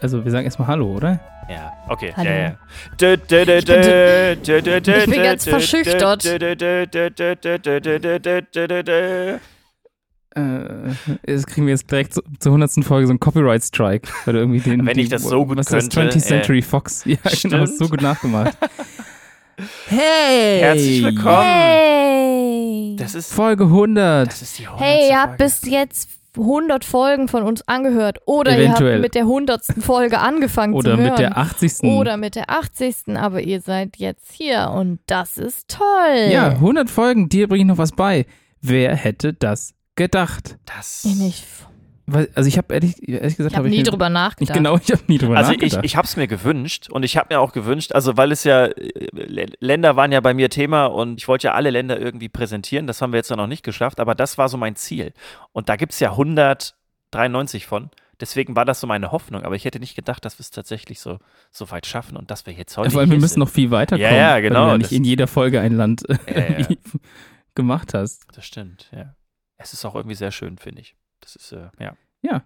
Also wir sagen erstmal Hallo, oder? Ja, okay. Hallo. Ja, ja. Ich bin ganz verschüchtert. Das kriegen wir jetzt direkt zur hundertsten Folge so einen Copyright Strike, weil irgendwie den. Wenn ich das so gut was könnte. Das 20th Century Fox. Ja, ich habe genau, so gut nachgemacht. Hey! Herzlich willkommen! Hey. Das ist Folge 100. Das ist die 100. Hey, ihr habt bis jetzt 100 Folgen von uns angehört. Oder ihr Eventuell. habt mit der 100. Folge angefangen Oder zu hören. mit der 80. Oder mit der 80. Aber ihr seid jetzt hier und das ist toll. Ja, 100 Folgen, dir bringe ich noch was bei. Wer hätte das gedacht? Das. Ich nicht. Weil, also ich habe ehrlich, ehrlich gesagt, Ich habe hab nie mir- drüber Nicht nachgedacht. genau, ich habe nie drüber Also ich, nachgedacht. ich habe es mir gewünscht und ich habe mir auch gewünscht, also weil es ja, äh, Länder waren ja bei mir Thema und ich wollte ja alle Länder irgendwie präsentieren, das haben wir jetzt ja noch nicht geschafft, aber das war so mein Ziel. Und da gibt es ja 193 von, deswegen war das so meine Hoffnung, aber ich hätte nicht gedacht, dass wir es tatsächlich so, so weit schaffen und dass wir jetzt heute Vor allem, wir müssen sind. noch viel weiterkommen. Ja, ja, Weil genau, du ja nicht das- in jeder Folge ein Land äh, Ja, ja. gemacht hast. Das stimmt, ja. Es ist auch irgendwie sehr schön, finde ich. Das ist, äh, ja. Ja.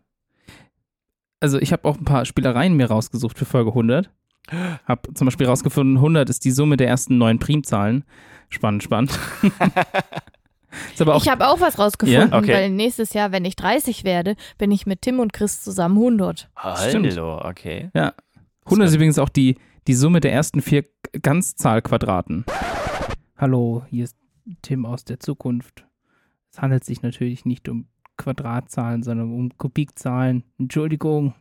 Also ich habe auch ein paar Spielereien mir rausgesucht für Folge 100. Hab zum Beispiel rausgefunden, 100 ist die Summe der ersten neun Primzahlen. Spannend, spannend. ist aber auch, Ich habe auch was rausgefunden, Ja? Okay. weil nächstes Jahr, wenn ich 30 werde, bin ich mit Tim und Chris zusammen 100. Stimmt. Hallo, okay. 100 ist übrigens auch die, die Summe der ersten vier Ganzzahlquadraten. Hallo, hier ist Tim aus der Zukunft. Es handelt sich natürlich nicht um Quadratzahlen, sondern um Kubikzahlen. Entschuldigung.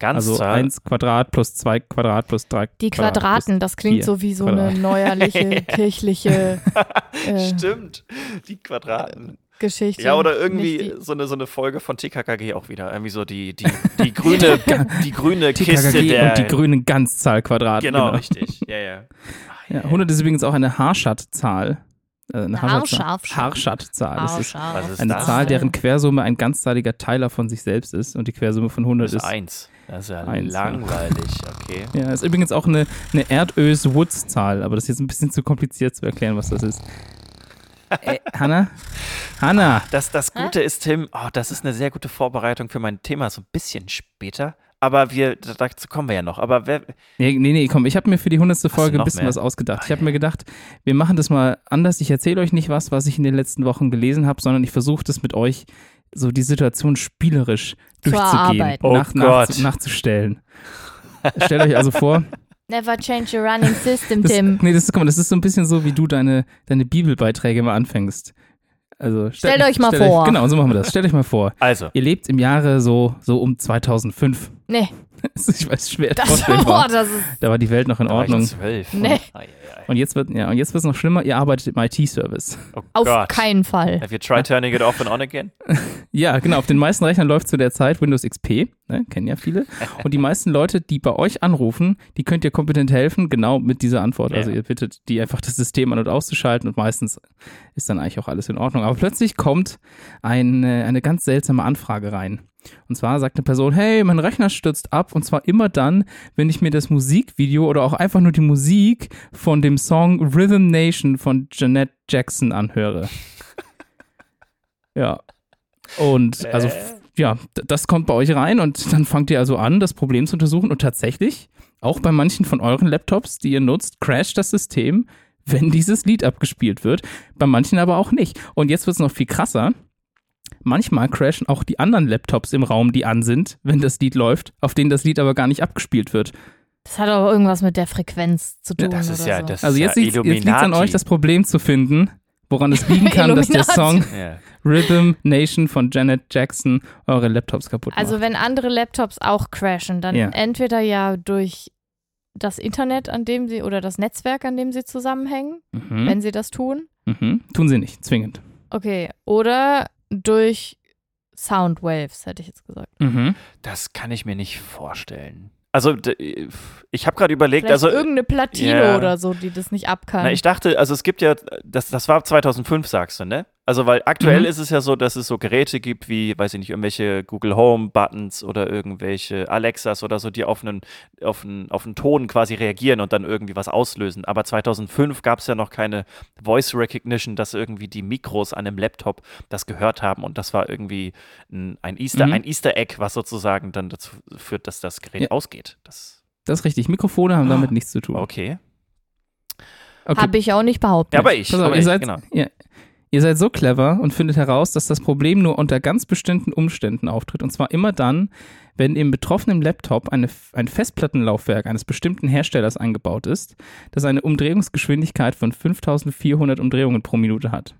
Ganz Also 1 Quadrat plus 2 Quadrat plus 3 Die Quadrat plus Quadraten, das klingt so wie so Quadrat. eine neuerliche kirchliche äh, Stimmt, die Quadraten. Geschichte. Ja, oder irgendwie so eine, so eine Folge von TKKG auch wieder. Irgendwie so die, die, die grüne, die grüne Kiste der. und die grünen Ganzzahlquadrate. Genau, richtig. Ja, ja. Ja, 100 ist übrigens auch eine Harschat-Zahl. Äh, eine. Was ist eine das Zahl, denn? deren Quersumme ein ganzzahliger Teiler von sich selbst ist. Und die Quersumme von 100 Das ist ist. eins. Das ist ja Eins, ja. langweilig, okay. Ja, ist übrigens auch eine, eine Erdös-Woods-Zahl, aber das ist jetzt ein bisschen zu kompliziert zu erklären, was das ist. Äh, Hanna? Hanna! Das, das Gute ist, Tim, oh, das ist eine sehr gute Vorbereitung für mein Thema, so ein bisschen später. Aber wir, dazu kommen wir ja noch. Aber wer, Nee, nee, nee, komm, ich habe mir für die 100. du Folge ein bisschen mehr? was ausgedacht. Ich Ah, habe mir gedacht, wir machen das mal anders. Ich erzähle euch nicht was, was ich in den letzten Wochen gelesen habe, sondern ich versuche das mit euch, so die Situation spielerisch Zu durchzugehen. Oh nach, nachzu, nachzustellen. Stellt euch also vor, Never change your running system, das, Tim. nee, das ist, guck mal, das ist so ein bisschen so, wie du deine, deine Bibelbeiträge mal anfängst. Also Stellt euch mal stellt vor. genau, so machen wir das. Stellt euch mal vor. also, Ihr lebt im Jahre so, so um 2005. Nee, ich weiß, schwer das, oh, das ist. Da war die Welt noch in da war ich Ordnung. zwölf. Nee. Und jetzt wird ja, und jetzt wird es noch schlimmer, ihr arbeitet im IT-Service. Oh Auf Gott. keinen Fall. Have you tried turning it off and on again? Ja, genau, auf den meisten Rechnern läuft zu der Zeit Windows XP, ne, kennen ja viele. Und die meisten Leute, die bei euch anrufen, die könnt ihr kompetent helfen, genau mit dieser Antwort. Also Ja. ihr bittet die einfach das System an- und auszuschalten und meistens ist dann eigentlich auch alles in Ordnung. Aber plötzlich kommt eine, eine ganz seltsame Anfrage rein. Und zwar sagt eine Person, hey, mein Rechner stürzt ab und zwar immer dann, wenn ich mir das Musikvideo oder auch einfach nur die Musik von dem Song Rhythm Nation von Janet Jackson anhöre. ja. Und also, f- ja, das kommt bei euch rein und dann fangt ihr also an, das Problem zu untersuchen und tatsächlich, auch bei manchen von euren Laptops, die ihr nutzt, crasht das System, wenn dieses Lied abgespielt wird, bei manchen aber auch nicht. Und jetzt wird es noch viel krasser. Manchmal crashen auch die anderen Laptops im Raum, die an sind, wenn das Lied läuft, auf denen das Lied aber gar nicht abgespielt wird. Das hat aber irgendwas mit der Frequenz zu tun. Das ist oder ja, so. das Also jetzt ja liegt es an euch, das Problem zu finden, woran es liegen kann, dass der Song. Ja. Rhythm Nation von Janet Jackson eure Laptops kaputt macht. Also wenn andere Laptops auch crashen, dann Ja. entweder ja durch das Internet, an dem sie oder das Netzwerk, an dem sie zusammenhängen, mhm. wenn sie das tun. Mhm. Tun sie nicht, zwingend. Okay. Oder durch Soundwaves, hätte ich jetzt gesagt. Mhm. Das kann ich mir nicht vorstellen. Also, d- ich habe gerade überlegt, Vielleicht also. irgendeine Platine ja. oder so, die das nicht abkann. Na, ich dachte, also es gibt ja, das, das war 2005, sagst du, ne? Also, weil aktuell Mhm. ist es ja so, dass es so Geräte gibt wie, weiß ich nicht, irgendwelche Google Home Buttons oder irgendwelche Alexas oder so, die auf einen, auf einen, auf einen Ton quasi reagieren und dann irgendwie was auslösen. Aber 2005 gab es ja noch keine Voice Recognition, dass irgendwie die Mikros an einem Laptop das gehört haben und das war irgendwie ein, ein, Easter, Mhm. ein Easter Egg, was sozusagen dann dazu führt, dass das Gerät Ja. ausgeht. Das, Das ist richtig. Mikrofone haben damit nichts zu tun. okay. Okay. Habe ich auch nicht behauptet. Ja, aber ich. Pass auf, aber ihr, ich seid, genau. ihr, ihr seid so clever und findet heraus, dass das Problem nur unter ganz bestimmten Umständen auftritt. Und zwar immer dann, wenn im betroffenen Laptop eine, ein Festplattenlaufwerk eines bestimmten Herstellers eingebaut ist, das eine Umdrehungsgeschwindigkeit von 5400 Umdrehungen pro Minute hat.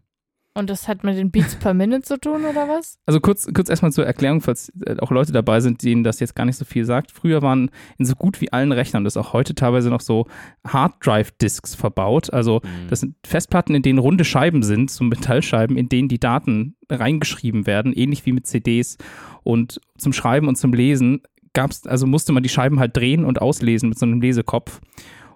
Und das hat mit den Beats per Minute zu tun, oder was? Also kurz, kurz erstmal zur Erklärung, falls äh, auch Leute dabei sind, denen das jetzt gar nicht so viel sagt. Früher waren in so gut wie allen Rechnern, das ist auch heute teilweise noch so, Hard Drive Disks verbaut. Also Mhm. das sind Festplatten, in denen runde Scheiben sind, so Metallscheiben, in denen die Daten reingeschrieben werden, ähnlich wie mit CDs. Und zum Schreiben und zum Lesen gab's, also musste man die Scheiben halt drehen und auslesen mit so einem Lesekopf.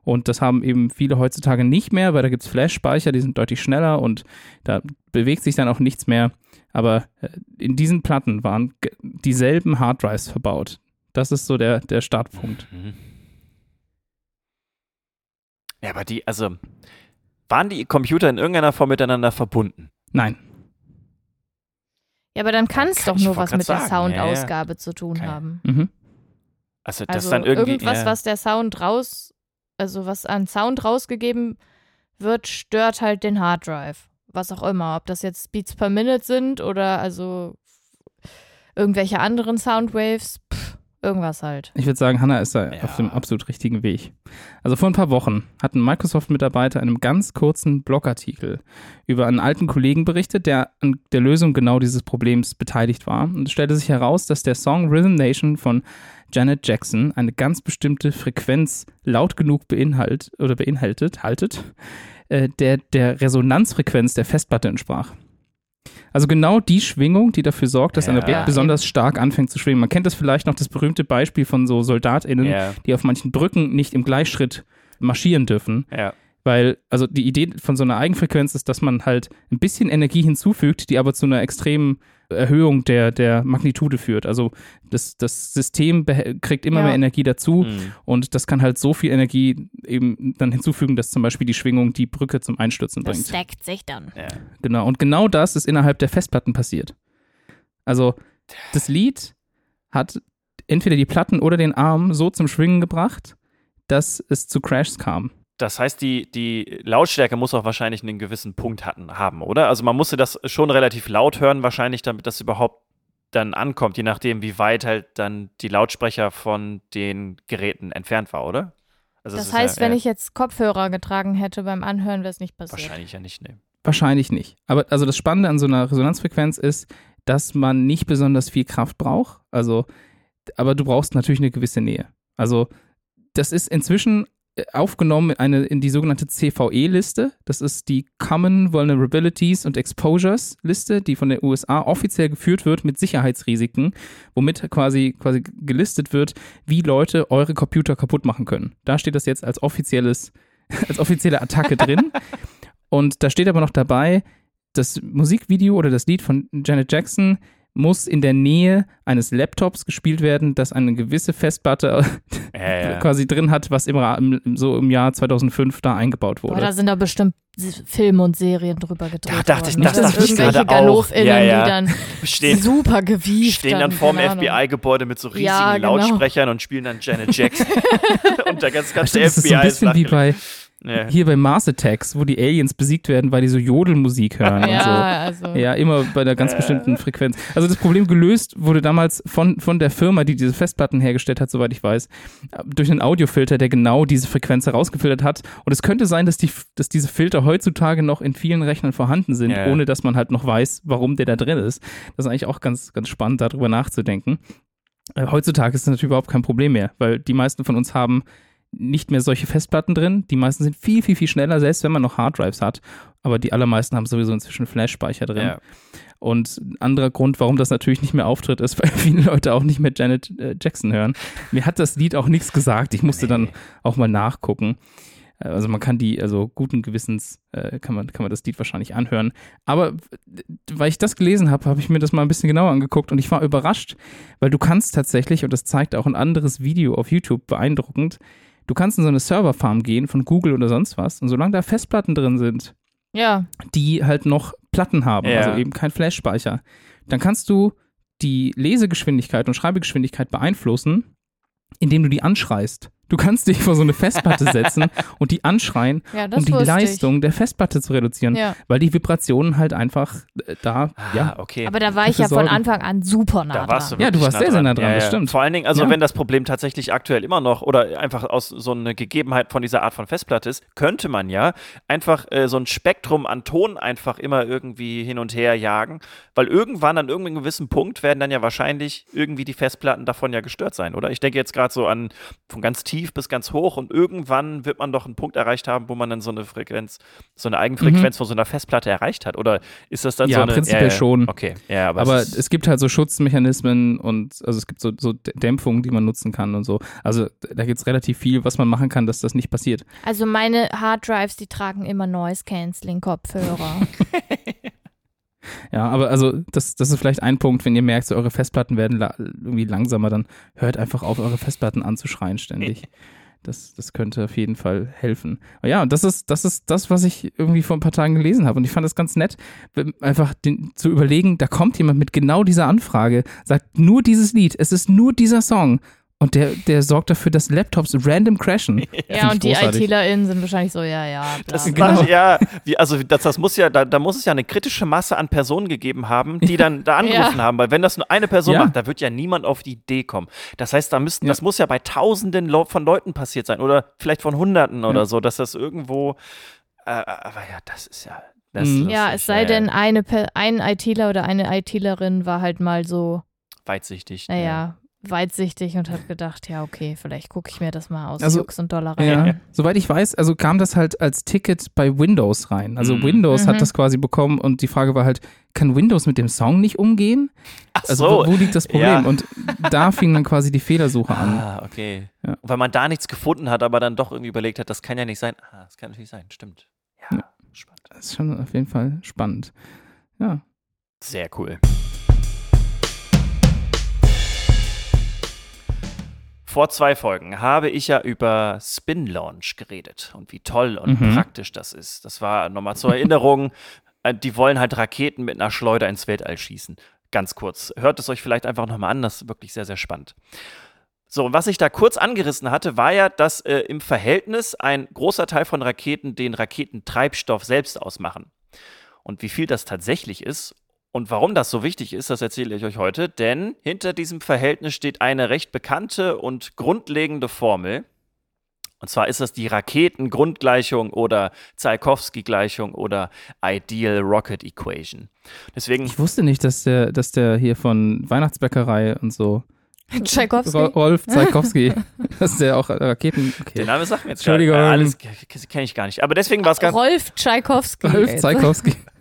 Und das haben eben viele heutzutage nicht mehr, weil da gibt es Flash-Speicher, die sind deutlich schneller und da bewegt sich dann auch nichts mehr. Aber äh, in diesen Platten waren dieselben Harddrives verbaut. Das ist so der, der Startpunkt. Mhm. Ja, aber die, also, waren die Computer in irgendeiner Form miteinander verbunden? Nein. Ja, aber dann kann es doch nur was mit der sagen. Ja, ja. Soundausgabe zu tun Okay. haben. Mhm. Also, das Also dann irgendwie. irgendwas, ja. was der Sound raus, also was an Sound rausgegeben wird, stört halt den Hard Drive. Was auch immer. Ob das jetzt Beats per Minute sind oder also irgendwelche anderen Soundwaves, pff, irgendwas halt. Ich würde sagen, Hannah ist da Ja. auf dem absolut richtigen Weg. Also vor ein paar Wochen hat ein Microsoft-Mitarbeiter in einem ganz kurzen Blogartikel über einen alten Kollegen berichtet, der an der Lösung genau dieses Problems beteiligt war. Und es stellte sich heraus, dass der Song Rhythm Nation von Janet Jackson eine ganz bestimmte Frequenz laut genug beinhaltet oder beinhaltet, haltet, äh, der der Resonanzfrequenz der Festplatte entsprach. Also genau die Schwingung, die dafür sorgt, dass ein Ja. Objekt besonders stark anfängt zu schwingen. Man kennt das vielleicht noch, das berühmte Beispiel von so SoldatInnen, Ja, die auf manchen Brücken nicht im Gleichschritt marschieren dürfen. ja. Weil, also die Idee von so einer Eigenfrequenz ist, dass man halt ein bisschen Energie hinzufügt, die aber zu einer extremen Erhöhung der, der Magnitude führt. Also das, das System kriegt immer Ja. mehr Energie dazu Mhm. und das kann halt so viel Energie eben dann hinzufügen, dass zum Beispiel die Schwingung die Brücke zum Einstürzen Das bringt. stackt sich dann. ja. Genau, und genau das ist innerhalb der Festplatten passiert. Also, das Lied hat entweder die Platten oder den Arm so zum Schwingen gebracht, dass es zu Crashs kam. Das heißt, die, die Lautstärke muss auch wahrscheinlich einen gewissen Punkt hatten, haben, oder? Also man musste das schon relativ laut hören, wahrscheinlich, damit das überhaupt dann ankommt, je nachdem, wie weit halt dann die Lautsprecher von den Geräten entfernt war, oder? Also Das heißt, ja, wenn ich jetzt Kopfhörer getragen hätte beim Anhören, wäre es nicht passiert. Wahrscheinlich ja nicht, ne. Wahrscheinlich nicht. Aber also das Spannende an so einer Resonanzfrequenz ist, dass man nicht besonders viel Kraft braucht. Also, aber du brauchst natürlich eine gewisse Nähe. Also, das ist inzwischen aufgenommen in, eine, in die sogenannte CVE-Liste. Das ist die Common Vulnerabilities und Exposures Liste, die von der USA offiziell geführt wird mit Sicherheitsrisiken, womit quasi, quasi gelistet wird, wie Leute eure Computer kaputt machen können. Da steht das jetzt als offizielles, als offizielle Attacke drin. Und da steht aber noch dabei, das Musikvideo oder das Lied von Janet Jackson muss in der Nähe eines Laptops gespielt werden, das eine gewisse Festplatte ja. quasi drin hat, was im, Ra- im, so im Jahr 2005 da eingebaut wurde. Boah, da sind da bestimmt Filme und Serien drüber gedreht Da dachte ich- worden. das Das dachte sind ich gerade auch. Ja, ja. die dann Stehen, super gewieft stehen dann vorm keine Ahnung. FBI-Gebäude mit so riesigen Ja, genau. Lautsprechern und spielen dann Janet Jackson. und der ganze, ganze das ist FBI so ein bisschen wie bei Ja. hier bei Mars Attacks, wo die Aliens besiegt werden, weil die so Jodelmusik hören und so. Ja, also. Ja, immer bei einer ganz bestimmten Frequenz. Also das Problem gelöst wurde damals von, von der Firma, die diese Festplatten hergestellt hat, soweit ich weiß, durch einen Audiofilter, der genau diese Frequenz herausgefiltert hat. Und es könnte sein, dass, die, dass diese Filter heutzutage noch in vielen Rechnern vorhanden sind, Ja. ohne dass man halt noch weiß, warum der da drin ist. Das ist eigentlich auch ganz, ganz spannend, darüber nachzudenken. Äh, Heutzutage ist das natürlich überhaupt kein Problem mehr, weil die meisten von uns haben nicht mehr solche Festplatten drin. Die meisten sind viel, viel, viel schneller, selbst wenn man noch Harddrives hat. Aber die allermeisten haben sowieso inzwischen Flash-Speicher drin. Ja. Und ein anderer Grund, warum das natürlich nicht mehr auftritt, ist, weil viele Leute auch nicht mehr Janet äh, Jackson hören. Mir hat das Lied auch nichts gesagt. Ich musste dann auch mal nachgucken. Äh, also man kann die, also guten Gewissens äh, kann, man, kann man das Lied wahrscheinlich anhören. Aber weil ich das gelesen habe, habe ich mir das mal ein bisschen genauer angeguckt und ich war überrascht, weil du kannst tatsächlich, und das zeigt auch ein anderes Video auf YouTube beeindruckend, du kannst in so eine Serverfarm gehen von Google oder sonst was und solange da Festplatten drin sind, Ja. die halt noch Platten haben, Ja. also eben kein Flash-Speicher, dann kannst du die Lesegeschwindigkeit und Schreibegeschwindigkeit beeinflussen, indem du die anschreist. Du kannst dich vor so eine Festplatte setzen und die anschreien, Ja, um die Leistung der Festplatte zu reduzieren, Ich. Ja. weil die Vibrationen halt einfach äh, da, ja, Ah, okay. Aber da war ich ja von. Anfang an super nah Da warst du dran. Ja, du warst sehr, sehr nah dran, das stimmt. Vor allen Dingen, also Ja. wenn das Problem tatsächlich aktuell immer noch oder einfach aus so einer Gegebenheit von dieser Art von Festplatte ist, könnte man ja einfach äh, so ein Spektrum an Ton einfach immer irgendwie hin und her jagen, weil irgendwann an irgendeinem gewissen Punkt werden dann ja wahrscheinlich irgendwie die Festplatten davon ja gestört sein, oder? Ich denke jetzt gerade so an von ganz tief bis ganz hoch und irgendwann wird man doch einen Punkt erreicht haben, wo man dann so eine Frequenz, so eine Eigenfrequenz von so einer Festplatte erreicht hat, oder ist das dann Mhm. Ja, so eine prinzipiell schon. Okay, ja, aber, Aber es es gibt halt so Schutzmechanismen und also es gibt so, so Dämpfungen, die man nutzen kann und so. Also da gibt es relativ viel, was man machen kann, dass das nicht passiert. Also meine Harddrives, die tragen immer Noise Canceling Kopfhörer. Ja, aber also das, das ist vielleicht ein Punkt, wenn ihr merkt, so eure Festplatten werden la irgendwie langsamer, dann hört einfach auf, eure Festplatten anzuschreien ständig. Das, das könnte auf jeden Fall helfen. Aber ja, und das ist, das ist das, was ich irgendwie vor ein paar Tagen gelesen habe. Und ich fand das ganz nett, einfach den, zu überlegen, da kommt jemand mit genau dieser Anfrage, sagt nur dieses Lied, es ist nur dieser Song. Und der, der sorgt dafür, dass Laptops random crashen. ja, und die. ITlerInnen sind wahrscheinlich so, ja, ja, bla, Das bla. Genau. ja, wie, also das, das muss ja, da, da muss es ja eine kritische Masse an Personen gegeben haben, die dann da angerufen haben, weil wenn das nur eine Person Ja. macht, da wird ja niemand auf die Idee kommen. Das heißt, da müssten, Ja. das muss ja bei Tausenden von Leuten passiert sein oder vielleicht von Hunderten oder Ja. so, dass das irgendwo, äh, aber ja, das ist ja, das Mhm. ist Ja, es sei ja, denn, eine, ein ITler oder eine ITlerin war halt mal so, weitsichtig. naja, weitsichtig und hat gedacht, ja, okay, vielleicht gucke ich mir das mal aus Also, Jux und Dollerei Ja, an. soweit ich weiß, also kam das halt als Ticket bei Windows rein. Also Mhm. Windows Mhm. hat das quasi bekommen und die Frage war halt, kann Windows mit dem Song nicht umgehen? Ach Also so. wo, wo liegt das Problem? Ja. Und da fing dann quasi die Fehlersuche an. Ah, okay. Ja. Weil man da nichts gefunden hat, aber dann doch irgendwie überlegt hat, das kann ja nicht sein. Ah, das kann natürlich sein, stimmt. Ja, Ja. spannend. Das ist schon auf jeden Fall spannend. Ja. Sehr cool. Vor zwei Folgen habe ich ja über Spin Launch geredet und wie toll und Mhm. praktisch das ist. Das war nochmal zur Erinnerung. äh, Die wollen halt Raketen mit einer Schleuder ins Weltall schießen. Ganz kurz. Hört es euch vielleicht einfach nochmal an. Das ist wirklich sehr, sehr spannend. So, und was ich da kurz angerissen hatte, war ja, dass äh, im Verhältnis ein großer Teil von Raketen den Raketentreibstoff selbst ausmachen. Und wie viel das tatsächlich ist und warum das so wichtig ist, das erzähle ich euch heute, denn hinter diesem Verhältnis steht eine recht bekannte und grundlegende Formel. Und zwar ist das die Raketengrundgleichung oder Tsiolkovsky-Gleichung oder Ideal Rocket Equation. Deswegen, Ich wusste nicht, dass der, dass der hier von Weihnachtsbäckerei und so, Tschaikowski. Ro- Rolf Zeikowski, dass der auch Raketen, der okay. Name sagt mir jetzt Entschuldigung. Gar, alles kenne ich gar nicht. Aber deswegen war es ganz. Rolf Tschaikowski. Rolf ey.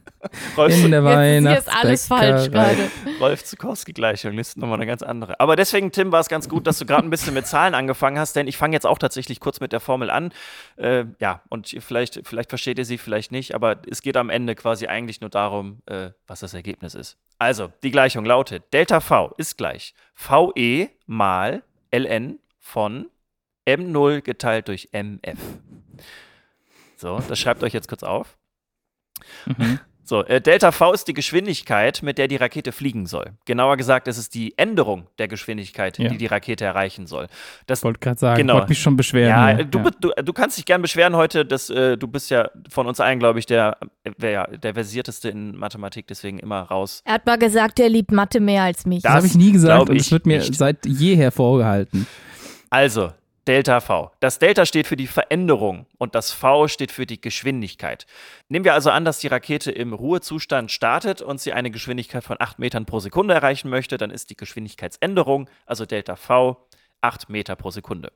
Rolf, in der Jetzt ist Weihnachtsbäckerei. jetzt alles falsch gerade. Rolf Zukowski-Gleichung ist nochmal eine ganz andere. Aber deswegen, Tim, war es ganz gut, dass du gerade ein bisschen mit Zahlen angefangen hast, denn ich fange jetzt auch tatsächlich kurz mit der Formel an. Äh, ja, und vielleicht, vielleicht versteht ihr sie, vielleicht nicht, aber es geht am Ende quasi eigentlich nur darum, äh, was das Ergebnis ist. Also, die Gleichung lautet: Delta V ist gleich VE mal ln von M0 geteilt durch MF. So, das schreibt euch jetzt kurz auf. Mhm. So, äh, Delta V ist die Geschwindigkeit, mit der die Rakete fliegen soll. Genauer gesagt, es ist die Änderung der Geschwindigkeit, Ja. die die Rakete erreichen soll. Das, Wollte gerade sagen, Genau. wollte mich schon beschweren. ja, äh, du, Du, du kannst dich gern beschweren heute, dass, äh, du bist ja von uns allen, glaube ich, der, äh, wer, der versierteste in Mathematik, deswegen immer raus. Er hat mal gesagt, er liebt Mathe mehr als mich. Das Das habe ich nie gesagt und es wird mir nicht. seit jeher vorgehalten. Also, Delta V. Das Delta steht für die Veränderung und das V steht für die Geschwindigkeit. Nehmen wir also an, dass die Rakete im Ruhezustand startet und sie eine Geschwindigkeit von 8 Metern pro Sekunde erreichen möchte, dann ist die Geschwindigkeitsänderung, also Delta V, 8 Meter pro Sekunde.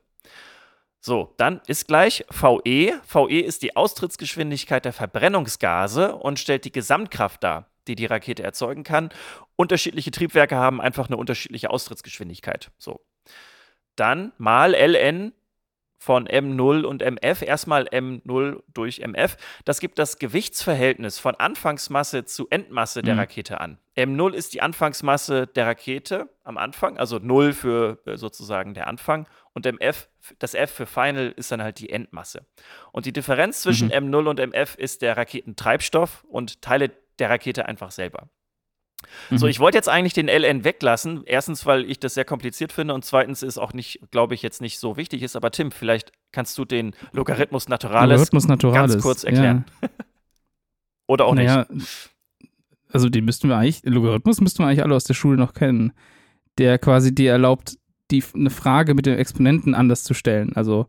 So, dann ist gleich VE. VE ist die Austrittsgeschwindigkeit der Verbrennungsgase und stellt die Gesamtkraft dar, die die Rakete erzeugen kann. Unterschiedliche Triebwerke haben einfach eine unterschiedliche Austrittsgeschwindigkeit. So. Dann mal ln von M0 und MF. Erstmal M0 durch MF. Das gibt das Gewichtsverhältnis von Anfangsmasse zu Endmasse der Mhm. Rakete an. M0 ist die Anfangsmasse der Rakete am Anfang, also 0 für äh, sozusagen der Anfang. Und MF, das F für Final ist dann halt die Endmasse. Und die Differenz zwischen M0 und MF ist der Raketentreibstoff und Teile der Rakete einfach selber. So, Mhm. ich wollte jetzt eigentlich den LN weglassen. Erstens, weil ich das sehr kompliziert finde und zweitens ist auch nicht, glaube ich, jetzt nicht so wichtig ist. Aber Tim, vielleicht kannst du den Logarithmus Naturalis Logarithmus Naturalis. ganz kurz erklären. Ja. oder auch nicht. naja, also den müssten wir eigentlich, Logarithmus müssten wir eigentlich alle aus der Schule noch kennen, der quasi dir erlaubt, die, eine Frage mit dem Exponenten anders zu stellen. Also,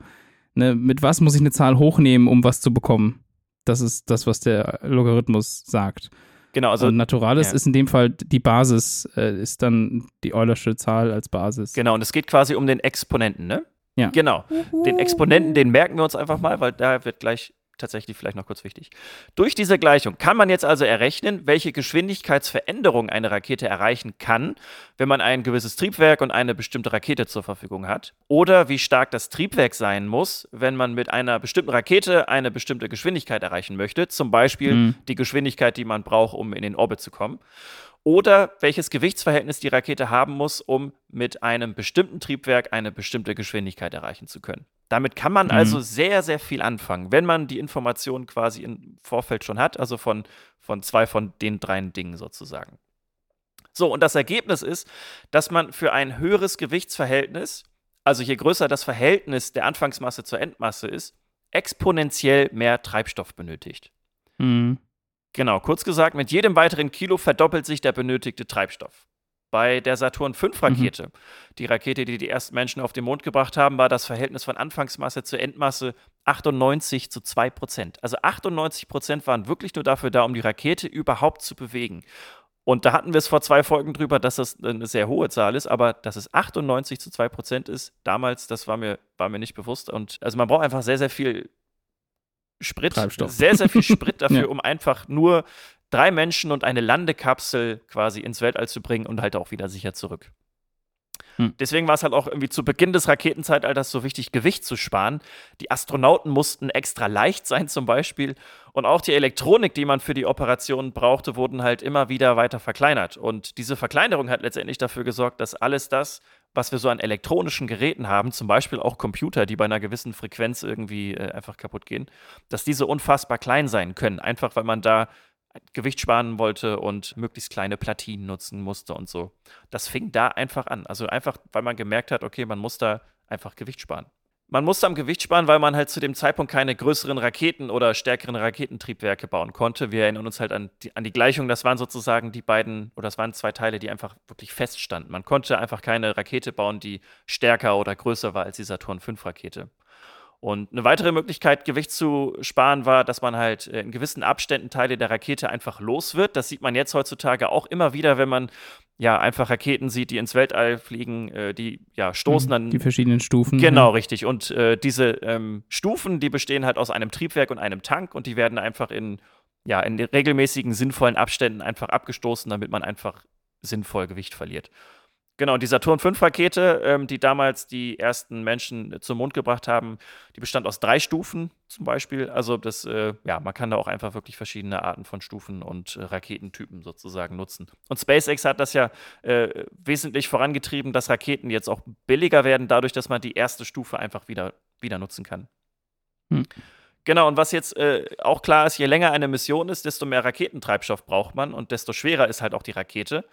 ne, mit was muss ich eine Zahl hochnehmen, um was zu bekommen? Das ist das, was der Logarithmus sagt. Genau, also und Naturalis ja. ist in dem Fall die Basis, äh, ist dann die Eulersche Zahl als Basis. genau, und es geht quasi um den Exponenten, ne? Ja. Genau. Den Exponenten, den merken wir uns einfach mal, weil da wird gleich tatsächlich vielleicht noch kurz wichtig. Durch diese Gleichung kann man jetzt also errechnen, welche Geschwindigkeitsveränderung eine Rakete erreichen kann, wenn man ein gewisses Triebwerk und eine bestimmte Rakete zur Verfügung hat. Oder wie stark das Triebwerk sein muss, wenn man mit einer bestimmten Rakete eine bestimmte Geschwindigkeit erreichen möchte. Zum Beispiel Mhm. die Geschwindigkeit, die man braucht, um in den Orbit zu kommen. Oder welches Gewichtsverhältnis die Rakete haben muss, um mit einem bestimmten Triebwerk eine bestimmte Geschwindigkeit erreichen zu können. Damit kann man Mhm. also sehr, sehr viel anfangen, wenn man die Informationen quasi im Vorfeld schon hat, also von, von zwei von den drei Dingen sozusagen. So, und das Ergebnis ist, dass man für ein höheres Gewichtsverhältnis, also je größer das Verhältnis der Anfangsmasse zur Endmasse ist, exponentiell mehr Treibstoff benötigt. Mhm. Genau, kurz gesagt, mit jedem weiteren Kilo verdoppelt sich der benötigte Treibstoff. Bei der Saturn V-Rakete, die Rakete, die die ersten Menschen auf den Mond gebracht haben, war das Verhältnis von Anfangsmasse zur Endmasse 98 zu 2 Prozent. Also 98 Prozent waren wirklich nur dafür da, um die Rakete überhaupt zu bewegen. Und da hatten wir es vor zwei Folgen drüber, dass das eine sehr hohe Zahl ist, aber dass es 98 zu 2 Prozent ist, damals, das war mir, war mir nicht bewusst. Und also man braucht einfach sehr, sehr viel Sprit, Treibstoff. sehr, sehr viel Sprit dafür, Ja. um einfach nur drei Menschen und eine Landekapsel quasi ins Weltall zu bringen und halt auch wieder sicher zurück. Hm. Deswegen war es halt auch irgendwie zu Beginn des Raketenzeitalters so wichtig, Gewicht zu sparen. Die Astronauten mussten extra leicht sein, zum Beispiel. Und auch die Elektronik, die man für die Operationen brauchte, wurden halt immer wieder weiter verkleinert. Und diese Verkleinerung hat letztendlich dafür gesorgt, dass alles das, was wir so an elektronischen Geräten haben, zum Beispiel auch Computer, die bei einer gewissen Frequenz irgendwie äh, einfach kaputt gehen, dass diese unfassbar klein sein können. Einfach weil man da Gewicht sparen wollte und möglichst kleine Platinen nutzen musste und so. Das fing da einfach an. Also einfach, weil man gemerkt hat, okay, man muss da einfach Gewicht sparen. Man musste am Gewicht sparen, weil man halt zu dem Zeitpunkt keine größeren Raketen oder stärkeren Raketentriebwerke bauen konnte. Wir erinnern uns halt an die, an die Gleichung, das waren sozusagen die beiden, oder das waren zwei Teile, die einfach wirklich feststanden. Man konnte einfach keine Rakete bauen, die stärker oder größer war als die Saturn V-Rakete. Und eine weitere Möglichkeit, Gewicht zu sparen, war, dass man halt äh, in gewissen Abständen Teile der Rakete einfach los wird. Das sieht man jetzt heutzutage auch immer wieder, wenn man ja einfach Raketen sieht, die ins Weltall fliegen, äh, die ja stoßen dann. Die verschiedenen Stufen. Genau, richtig. Und äh, diese ähm, Stufen, die bestehen halt aus einem Triebwerk und einem Tank und die werden einfach in, ja, in regelmäßigen, sinnvollen Abständen einfach abgestoßen, damit man einfach sinnvoll Gewicht verliert. Genau, die Saturn V-Rakete, ähm, die damals die ersten Menschen äh, zum Mond gebracht haben, die bestand aus drei Stufen zum Beispiel. Also das, äh, ja, man kann da auch einfach wirklich verschiedene Arten von Stufen und äh, Raketentypen sozusagen nutzen. Und SpaceX hat das ja äh, wesentlich vorangetrieben, dass Raketen jetzt auch billiger werden, dadurch, dass man die erste Stufe einfach wieder, wieder nutzen kann. Hm. Genau, und was jetzt äh, auch klar ist, je länger eine Mission ist, desto mehr Raketentreibstoff braucht man und desto schwerer ist halt auch die Rakete.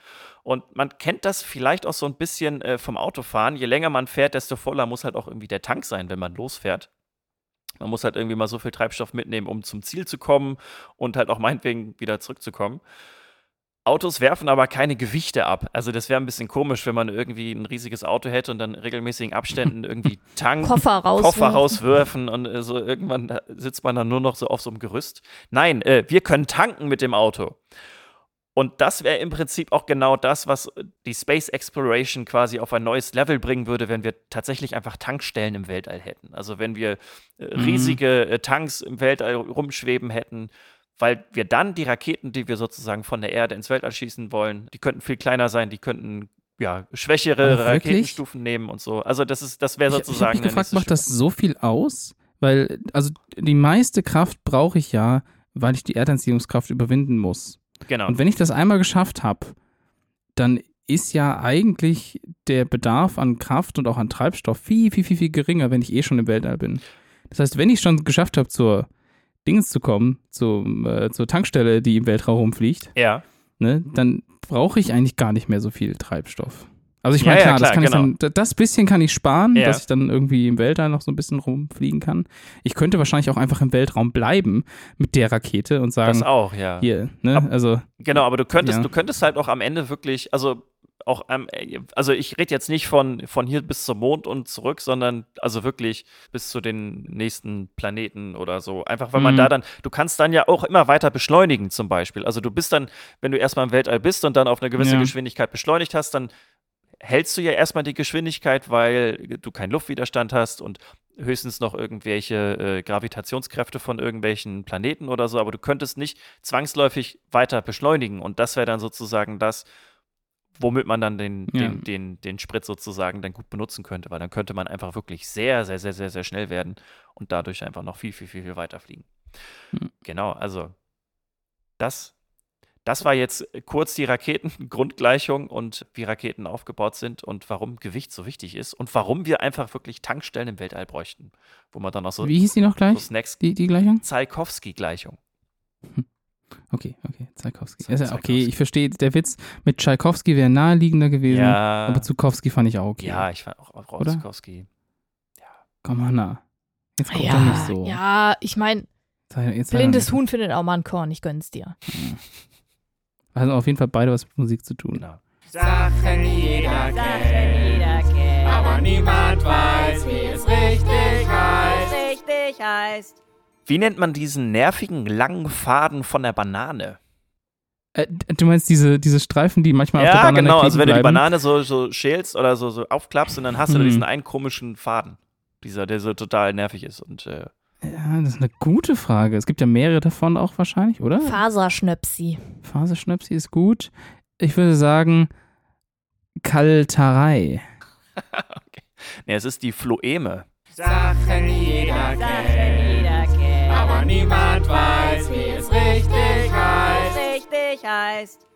Und man kennt das vielleicht auch so ein bisschen äh, vom Autofahren. Je länger man fährt, desto voller muss halt auch irgendwie der Tank sein, wenn man losfährt. Man muss halt irgendwie mal so viel Treibstoff mitnehmen, um zum Ziel zu kommen und halt auch meinetwegen wieder zurückzukommen. Autos werfen aber keine Gewichte ab. Also das wäre ein bisschen komisch, wenn man irgendwie ein riesiges Auto hätte und dann in regelmäßigen Abständen irgendwie Tank, Koffer rauswerfen. Koffer rauswerfen und äh, so irgendwann sitzt man dann nur noch so auf so einem Gerüst. Nein, äh, wir können tanken mit dem Auto. Und das wäre im Prinzip auch genau das, was die Space Exploration quasi auf ein neues Level bringen würde, wenn wir tatsächlich einfach Tankstellen im Weltall hätten. Also wenn wir äh, riesige äh, Tanks im Weltall rumschweben hätten, weil wir dann die Raketen, die wir sozusagen von der Erde ins Weltall schießen wollen, die könnten viel kleiner sein, die könnten ja, schwächere? Raketenstufen nehmen und so. Also das ist, das wäre Ich, ich sozusagen. habe mich der gefragt, macht das so viel aus? Weil, also die meiste Kraft brauche ich ja, weil ich die Erdanziehungskraft überwinden muss. Genau. Und wenn ich das einmal geschafft habe, dann ist ja eigentlich der Bedarf an Kraft und auch an Treibstoff viel, viel, viel, viel geringer, wenn ich eh schon im Weltall bin. Das heißt, wenn ich schon geschafft habe, zur Dingens zu kommen, zum, äh, zur Tankstelle, die im Weltraum rumfliegt, ja. ne, dann brauche ich eigentlich gar nicht mehr so viel Treibstoff. Also ich Ja, meine, ja, klar, das, klar, kann genau. ich dann, das bisschen kann ich sparen, Ja. dass ich dann irgendwie im Weltall noch so ein bisschen rumfliegen kann. Ich könnte wahrscheinlich auch einfach im Weltraum bleiben mit der Rakete und sagen, Das auch, ja. hier, ne, Ab- also Genau, aber du könntest, Ja. du könntest halt auch am Ende wirklich, also auch am, also ich rede jetzt nicht von, von hier bis zum Mond und zurück, sondern also wirklich bis zu den nächsten Planeten oder so. Einfach weil man Mhm. da dann, du kannst dann ja auch immer weiter beschleunigen zum Beispiel. Also du bist dann, wenn du erstmal im Weltall bist und dann auf eine gewisse Ja. Geschwindigkeit beschleunigt hast, dann hältst du ja erstmal die Geschwindigkeit, weil du keinen Luftwiderstand hast und höchstens noch irgendwelche äh, Gravitationskräfte von irgendwelchen Planeten oder so, aber du könntest nicht zwangsläufig weiter beschleunigen und das wäre dann sozusagen das, womit man dann den, Ja. den, den, den Sprit sozusagen dann gut benutzen könnte, weil dann könnte man einfach wirklich sehr, sehr, sehr, sehr, sehr schnell werden und dadurch einfach noch viel, viel, viel, viel weiter fliegen. Hm. Genau, also das, das war jetzt kurz die Raketengrundgleichung und wie Raketen aufgebaut sind und warum Gewicht so wichtig ist und warum wir einfach wirklich Tankstellen im Weltall bräuchten, wo man dann auch so, wie hieß die noch so gleich? Snacks, Die, die Gleichung? Tschaikowski-Gleichung. Okay, okay, Ist ja okay, ich verstehe, der Witz mit Tschaikowski wäre naheliegender gewesen, Ja, aber Zukowski fand ich auch okay. ja, ich fand auch, auch Oder? Tschaikowski. Komm, Hanna. Jetzt kommt ja, doch nicht so. ja, ich meine, blindes Huhn findet auch mal ein Korn, ich gönn's dir. Also auf jeden Fall beide was mit Musik zu tun. Genau. Sachen jeder kennt, aber niemand weiß, wie es richtig heißt. richtig heißt. Wie nennt man diesen nervigen langen Faden von der Banane? Äh, du meinst diese, diese Streifen, die manchmal auf der Ja, Banane genau. kleben Also wenn du die bleiben? Banane so, so schälst oder so, so aufklappst und dann hast du da Hm. diesen einen komischen Faden. Dieser, der so total nervig ist. Und äh, Ja, das ist eine gute Frage. Es gibt ja mehrere davon auch wahrscheinlich, oder? Faserschnöpsi. Faserschnöpsi ist gut. Ich würde sagen Kalterei. nee, es ist die Floeme. Sachen jeder Sachen kennt, jeder kennt. Aber niemand weiß, wie es richtig heißt. richtig heißt.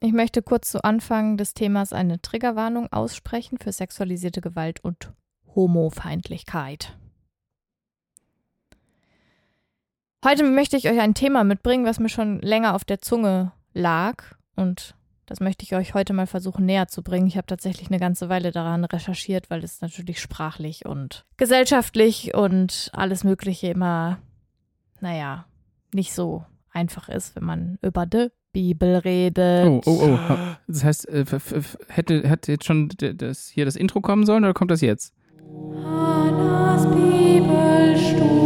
Ich möchte kurz zu Anfang des Themas eine Triggerwarnung aussprechen für sexualisierte Gewalt und Homofeindlichkeit. Heute möchte ich euch ein Thema mitbringen, was mir schon länger auf der Zunge lag und das möchte ich euch heute mal versuchen näher zu bringen. Ich habe tatsächlich eine ganze Weile daran recherchiert, weil es natürlich sprachlich und gesellschaftlich und alles Mögliche immer, naja, nicht so einfach ist, wenn man über die Bibel redet. Oh, oh, oh. Das heißt, äh, hätte, hätte jetzt schon das, hier das Intro kommen sollen oder kommt das jetzt? Hannas Bibelstunde.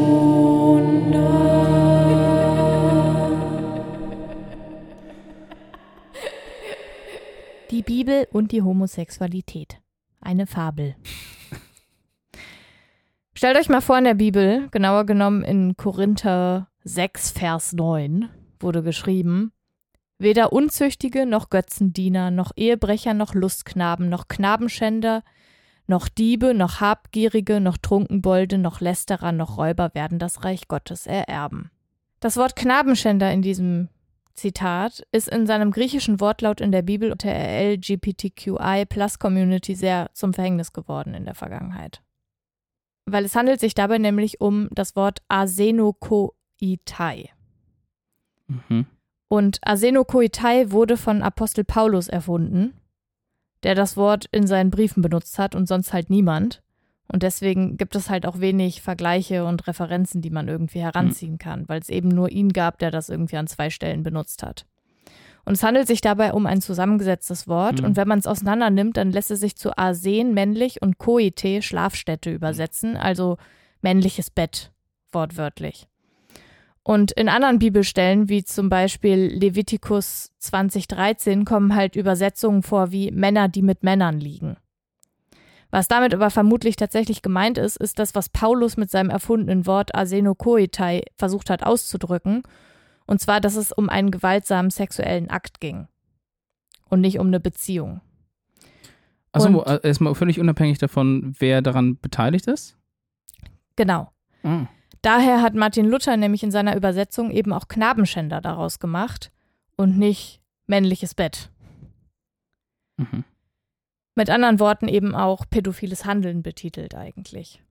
Bibel und die Homosexualität. Eine Fabel. Stellt euch mal vor, in der Bibel, genauer genommen in Korinther 6, Vers 9, wurde geschrieben, Weder Unzüchtige noch Götzendiener, noch Ehebrecher, noch Lustknaben, noch Knabenschänder, noch Diebe, noch Habgierige, noch Trunkenbolde, noch Lästerer, noch Räuber werden das Reich Gottes ererben. Das Wort Knabenschänder in diesem Zitat ist in seinem griechischen Wortlaut in der Bibel und der LGBTQI-Plus-Community sehr zum Verhängnis geworden in der Vergangenheit. Weil es handelt sich dabei nämlich um das Wort Asenokoitai. Mhm. Und Asenokoitai wurde von Apostel Paulus erfunden, der das Wort in seinen Briefen benutzt hat und sonst halt niemand. Und deswegen gibt es halt auch wenig Vergleiche und Referenzen, die man irgendwie heranziehen kann, weil es eben nur ihn gab, der das irgendwie an zwei Stellen benutzt hat. Und es handelt sich dabei um ein zusammengesetztes Wort. Mhm. Und wenn man es auseinander nimmt, dann lässt es sich zu Asen männlich und Koite Schlafstätte übersetzen, also männliches Bett, wortwörtlich. Und in anderen Bibelstellen, wie zum Beispiel Levitikus 2013, kommen halt Übersetzungen vor wie Männer, die mit Männern liegen. Was damit aber vermutlich tatsächlich gemeint ist, ist das, was Paulus mit seinem erfundenen Wort Asenokoitai versucht hat auszudrücken, und zwar, dass es um einen gewaltsamen sexuellen Akt ging. und nicht um eine Beziehung. Und- äh, erstmal völlig unabhängig davon, wer daran beteiligt ist? Genau. Ah. Daher hat Martin Luther nämlich in seiner Übersetzung eben auch Knabenschänder daraus gemacht und nicht männliches Bett. Mhm. Mit anderen Worten eben auch pädophiles Handeln betitelt eigentlich.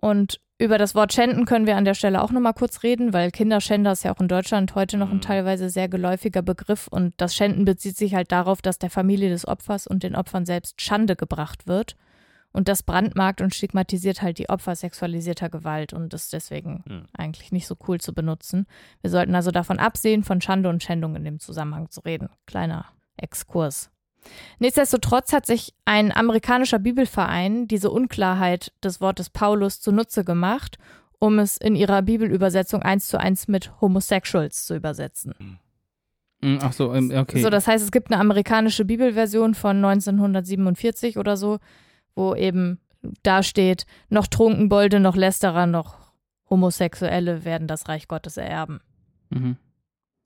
Und über das Wort Schänden können wir an der Stelle auch nochmal kurz reden, weil Kinderschänder ist ja auch in Deutschland heute noch ein Mhm. teilweise sehr geläufiger Begriff und das Schänden bezieht sich halt darauf, dass der Familie des Opfers und den Opfern selbst Schande gebracht wird. Und das brandmarkt und stigmatisiert halt die Opfer sexualisierter Gewalt und ist deswegen Mhm. eigentlich nicht so cool zu benutzen. Wir sollten also davon absehen, von Schande und Schändung in dem Zusammenhang zu reden. Kleiner Exkurs. Nichtsdestotrotz hat sich ein amerikanischer Bibelverein diese Unklarheit des Wortes Paulus zunutze gemacht, um es in ihrer Bibelübersetzung eins zu eins mit Homosexuals zu übersetzen. Mhm, Ach so, ähm, okay. So, das heißt, es gibt eine amerikanische Bibelversion von 1947 oder so, wo eben da steht, noch Trunkenbolde, noch Lästerer, noch Homosexuelle werden das Reich Gottes ererben. mhm.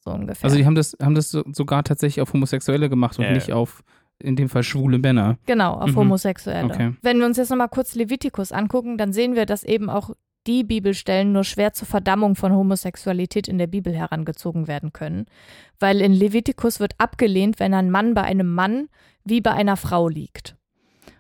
So ungefähr. Also die haben das, haben das so, sogar tatsächlich auf Homosexuelle gemacht und ja. nicht auf, in dem Fall, schwule Männer. Genau, auf Mhm. Homosexuelle. Okay. Wenn wir uns jetzt nochmal kurz Levitikus angucken, dann sehen wir, dass eben auch die Bibelstellen nur schwer zur Verdammung von Homosexualität in der Bibel herangezogen werden können. Weil in Levitikus wird abgelehnt, wenn ein Mann bei einem Mann wie bei einer Frau liegt.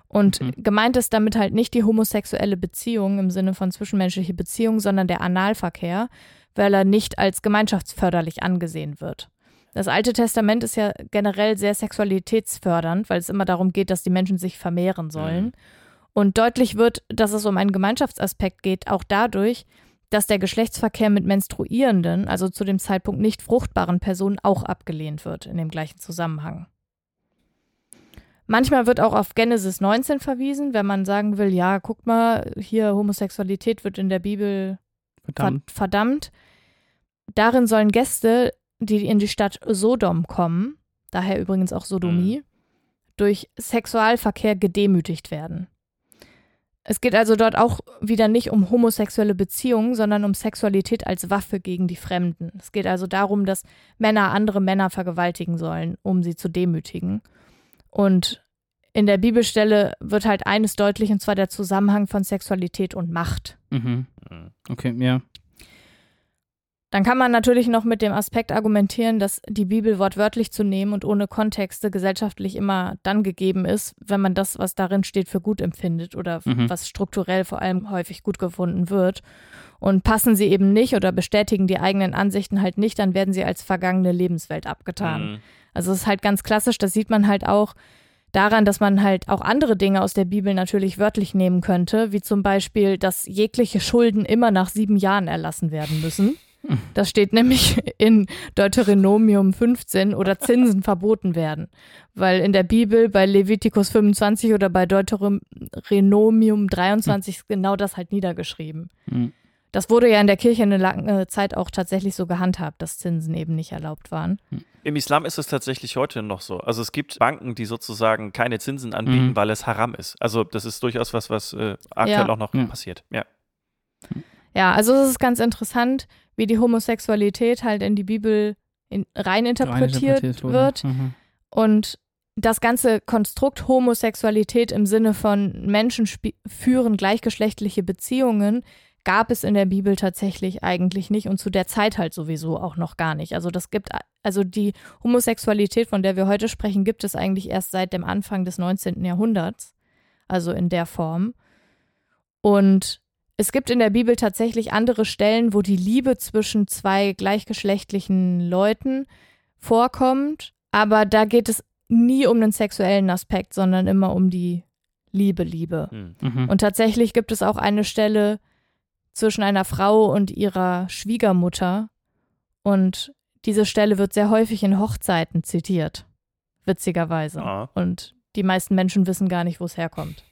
Und Mhm. gemeint ist damit halt nicht die homosexuelle Beziehung im Sinne von zwischenmenschliche Beziehung, sondern der Analverkehr, weil er nicht als gemeinschaftsförderlich angesehen wird. Das Alte Testament ist ja generell sehr sexualitätsfördernd, weil es immer darum geht, dass die Menschen sich vermehren sollen. Mhm. Und deutlich wird, dass es um einen Gemeinschaftsaspekt geht, auch dadurch, dass der Geschlechtsverkehr mit Menstruierenden, also zu dem Zeitpunkt nicht fruchtbaren Personen, auch abgelehnt wird in dem gleichen Zusammenhang. Manchmal wird auch auf Genesis 19 verwiesen, wenn man sagen will, ja, guckt mal, hier Homosexualität wird in der Bibel Verdammt. Ver verdammt. Darin sollen Gäste, die in die Stadt Sodom kommen, daher übrigens auch Sodomie, durch Sexualverkehr gedemütigt werden. Es geht also dort auch wieder nicht um homosexuelle Beziehungen, sondern um Sexualität als Waffe gegen die Fremden. Es geht also darum, dass Männer andere Männer vergewaltigen sollen, um sie zu demütigen. Und in der Bibelstelle wird halt eines deutlich, und zwar der Zusammenhang von Sexualität und Macht. Mhm. Mhm. Okay, ja. Dann kann man natürlich noch mit dem Aspekt argumentieren, dass die Bibel wortwörtlich zu nehmen und ohne Kontexte gesellschaftlich immer dann gegeben ist, wenn man das, was darin steht, für gut empfindet oder Mhm. was strukturell vor allem häufig gut gefunden wird. Und passen sie eben nicht oder bestätigen die eigenen Ansichten halt nicht, dann werden sie als vergangene Lebenswelt abgetan. Mhm. Also es ist halt ganz klassisch, das sieht man halt auch daran, dass man halt auch andere Dinge aus der Bibel natürlich wörtlich nehmen könnte, wie zum Beispiel, dass jegliche Schulden immer nach sieben Jahren erlassen werden müssen. Das steht nämlich in Deuteronomium 15 oder Zinsen verboten werden. Weil in der Bibel bei Levitikus 25 oder bei Deuteronomium 23 ist genau das halt niedergeschrieben. Mhm. Das wurde ja in der Kirche eine lange Zeit auch tatsächlich so gehandhabt, dass Zinsen eben nicht erlaubt waren. Im Islam ist es tatsächlich heute noch so. Also es gibt Banken, die sozusagen keine Zinsen anbieten, Mhm. weil es haram ist. Also das ist durchaus was, was äh, aktuell Ja. auch noch Ja. passiert. Ja. Ja, also es ist ganz interessant, wie die Homosexualität halt in die Bibel in, rein interpretiert wurde. wird. Mhm. Und das ganze Konstrukt Homosexualität im Sinne von Menschen führen gleichgeschlechtliche Beziehungen gab es in der Bibel tatsächlich eigentlich nicht und zu der Zeit halt sowieso auch noch gar nicht. Also das gibt, also die Homosexualität, von der wir heute sprechen, gibt es eigentlich erst seit dem Anfang des 19. Jahrhunderts. Also in der Form. Und es gibt in der Bibel tatsächlich andere Stellen, wo die Liebe zwischen zwei gleichgeschlechtlichen Leuten vorkommt, aber da geht es nie um den sexuellen Aspekt, sondern immer um die Liebe, Liebe. Hm. Mhm. Und tatsächlich gibt es auch eine Stelle zwischen einer Frau und ihrer Schwiegermutter und diese Stelle wird sehr häufig in Hochzeiten zitiert, witzigerweise. Ah. Und die meisten Menschen wissen gar nicht, wo es herkommt.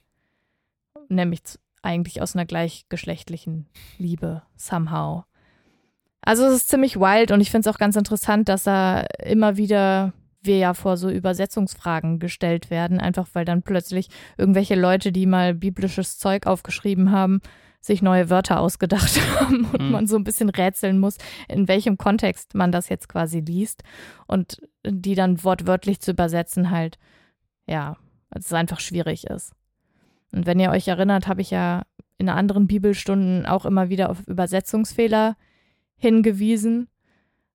Nämlich eigentlich aus einer gleichgeschlechtlichen Liebe, somehow. Also es ist ziemlich wild und ich finde es auch ganz interessant, dass da immer wieder wir ja vor so Übersetzungsfragen gestellt werden, einfach weil dann plötzlich irgendwelche Leute, die mal biblisches Zeug aufgeschrieben haben, sich neue Wörter ausgedacht haben und Mhm. man so ein bisschen rätseln muss, in welchem Kontext man das jetzt quasi liest und die dann wortwörtlich zu übersetzen halt, ja, dass es einfach schwierig ist. Und wenn ihr euch erinnert, habe ich ja in anderen Bibelstunden auch immer wieder auf Übersetzungsfehler hingewiesen,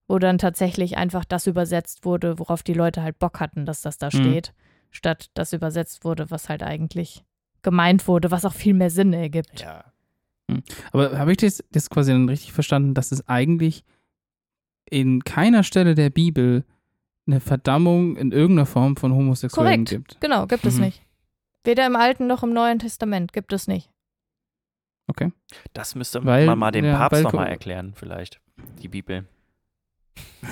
wo dann tatsächlich einfach das übersetzt wurde, worauf die Leute halt Bock hatten, dass das da Mhm. steht, statt das übersetzt wurde, was halt eigentlich gemeint wurde, was auch viel mehr Sinn ergibt. Ja. Aber habe ich das, das quasi dann richtig verstanden, dass es eigentlich in keiner Stelle der Bibel eine Verdammung in irgendeiner Form von Homosexuellen Korrekt. gibt? Genau, gibt es Mhm. nicht. Weder im Alten noch im Neuen Testament gibt es nicht. Okay. Das müsste Weil- man mal dem ja, Papst nochmal erklären, vielleicht. Die Bibel.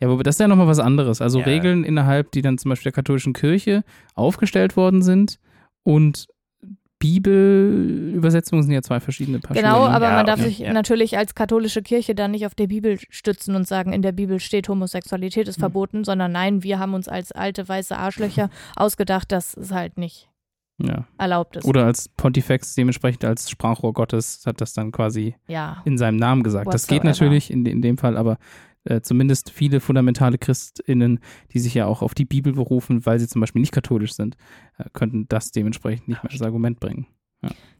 Ja, aber das ist ja nochmal was anderes. Also Ja. Regeln innerhalb, die dann zum Beispiel der katholischen Kirche aufgestellt worden sind und Bibelübersetzungen sind ja zwei verschiedene Paar Genau, aber Ja, man darf sich ja. natürlich als katholische Kirche dann nicht auf der Bibel stützen und sagen, in der Bibel steht Homosexualität ist Mhm. verboten, sondern nein, wir haben uns als alte weiße Arschlöcher ausgedacht, dass es halt nicht Ja. erlaubt ist. Oder als Pontifex dementsprechend als Sprachrohr Gottes hat das dann quasi ja. in seinem Namen gesagt. Das geht Whatsoever. natürlich in, in dem Fall, aber äh, zumindest viele fundamentale ChristInnen, die sich ja auch auf die Bibel berufen, weil sie zum Beispiel nicht katholisch sind, äh, könnten das dementsprechend nicht mehr als Argument bringen.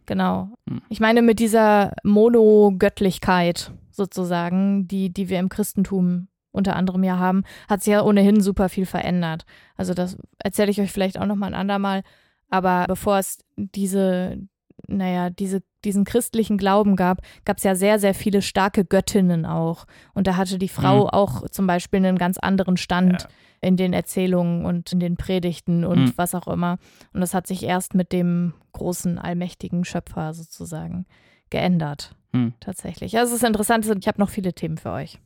Genau. Hm. Ich meine, mit dieser Monogöttlichkeit sozusagen, die, die wir im Christentum unter anderem ja haben, hat sich ja ohnehin super viel verändert. Also das erzähle ich euch vielleicht auch nochmal ein andermal. Aber bevor es diese, naja, diese, diesen christlichen Glauben gab, gab es ja sehr, sehr viele starke Göttinnen auch. Und da hatte die Frau Mhm. auch zum Beispiel einen ganz anderen Stand Ja. in den Erzählungen und in den Predigten und Mhm. was auch immer. Und das hat sich erst mit dem großen, allmächtigen Schöpfer sozusagen geändert. Mhm. Tatsächlich. Ja, es ist interessant und ich habe noch viele Themen für euch.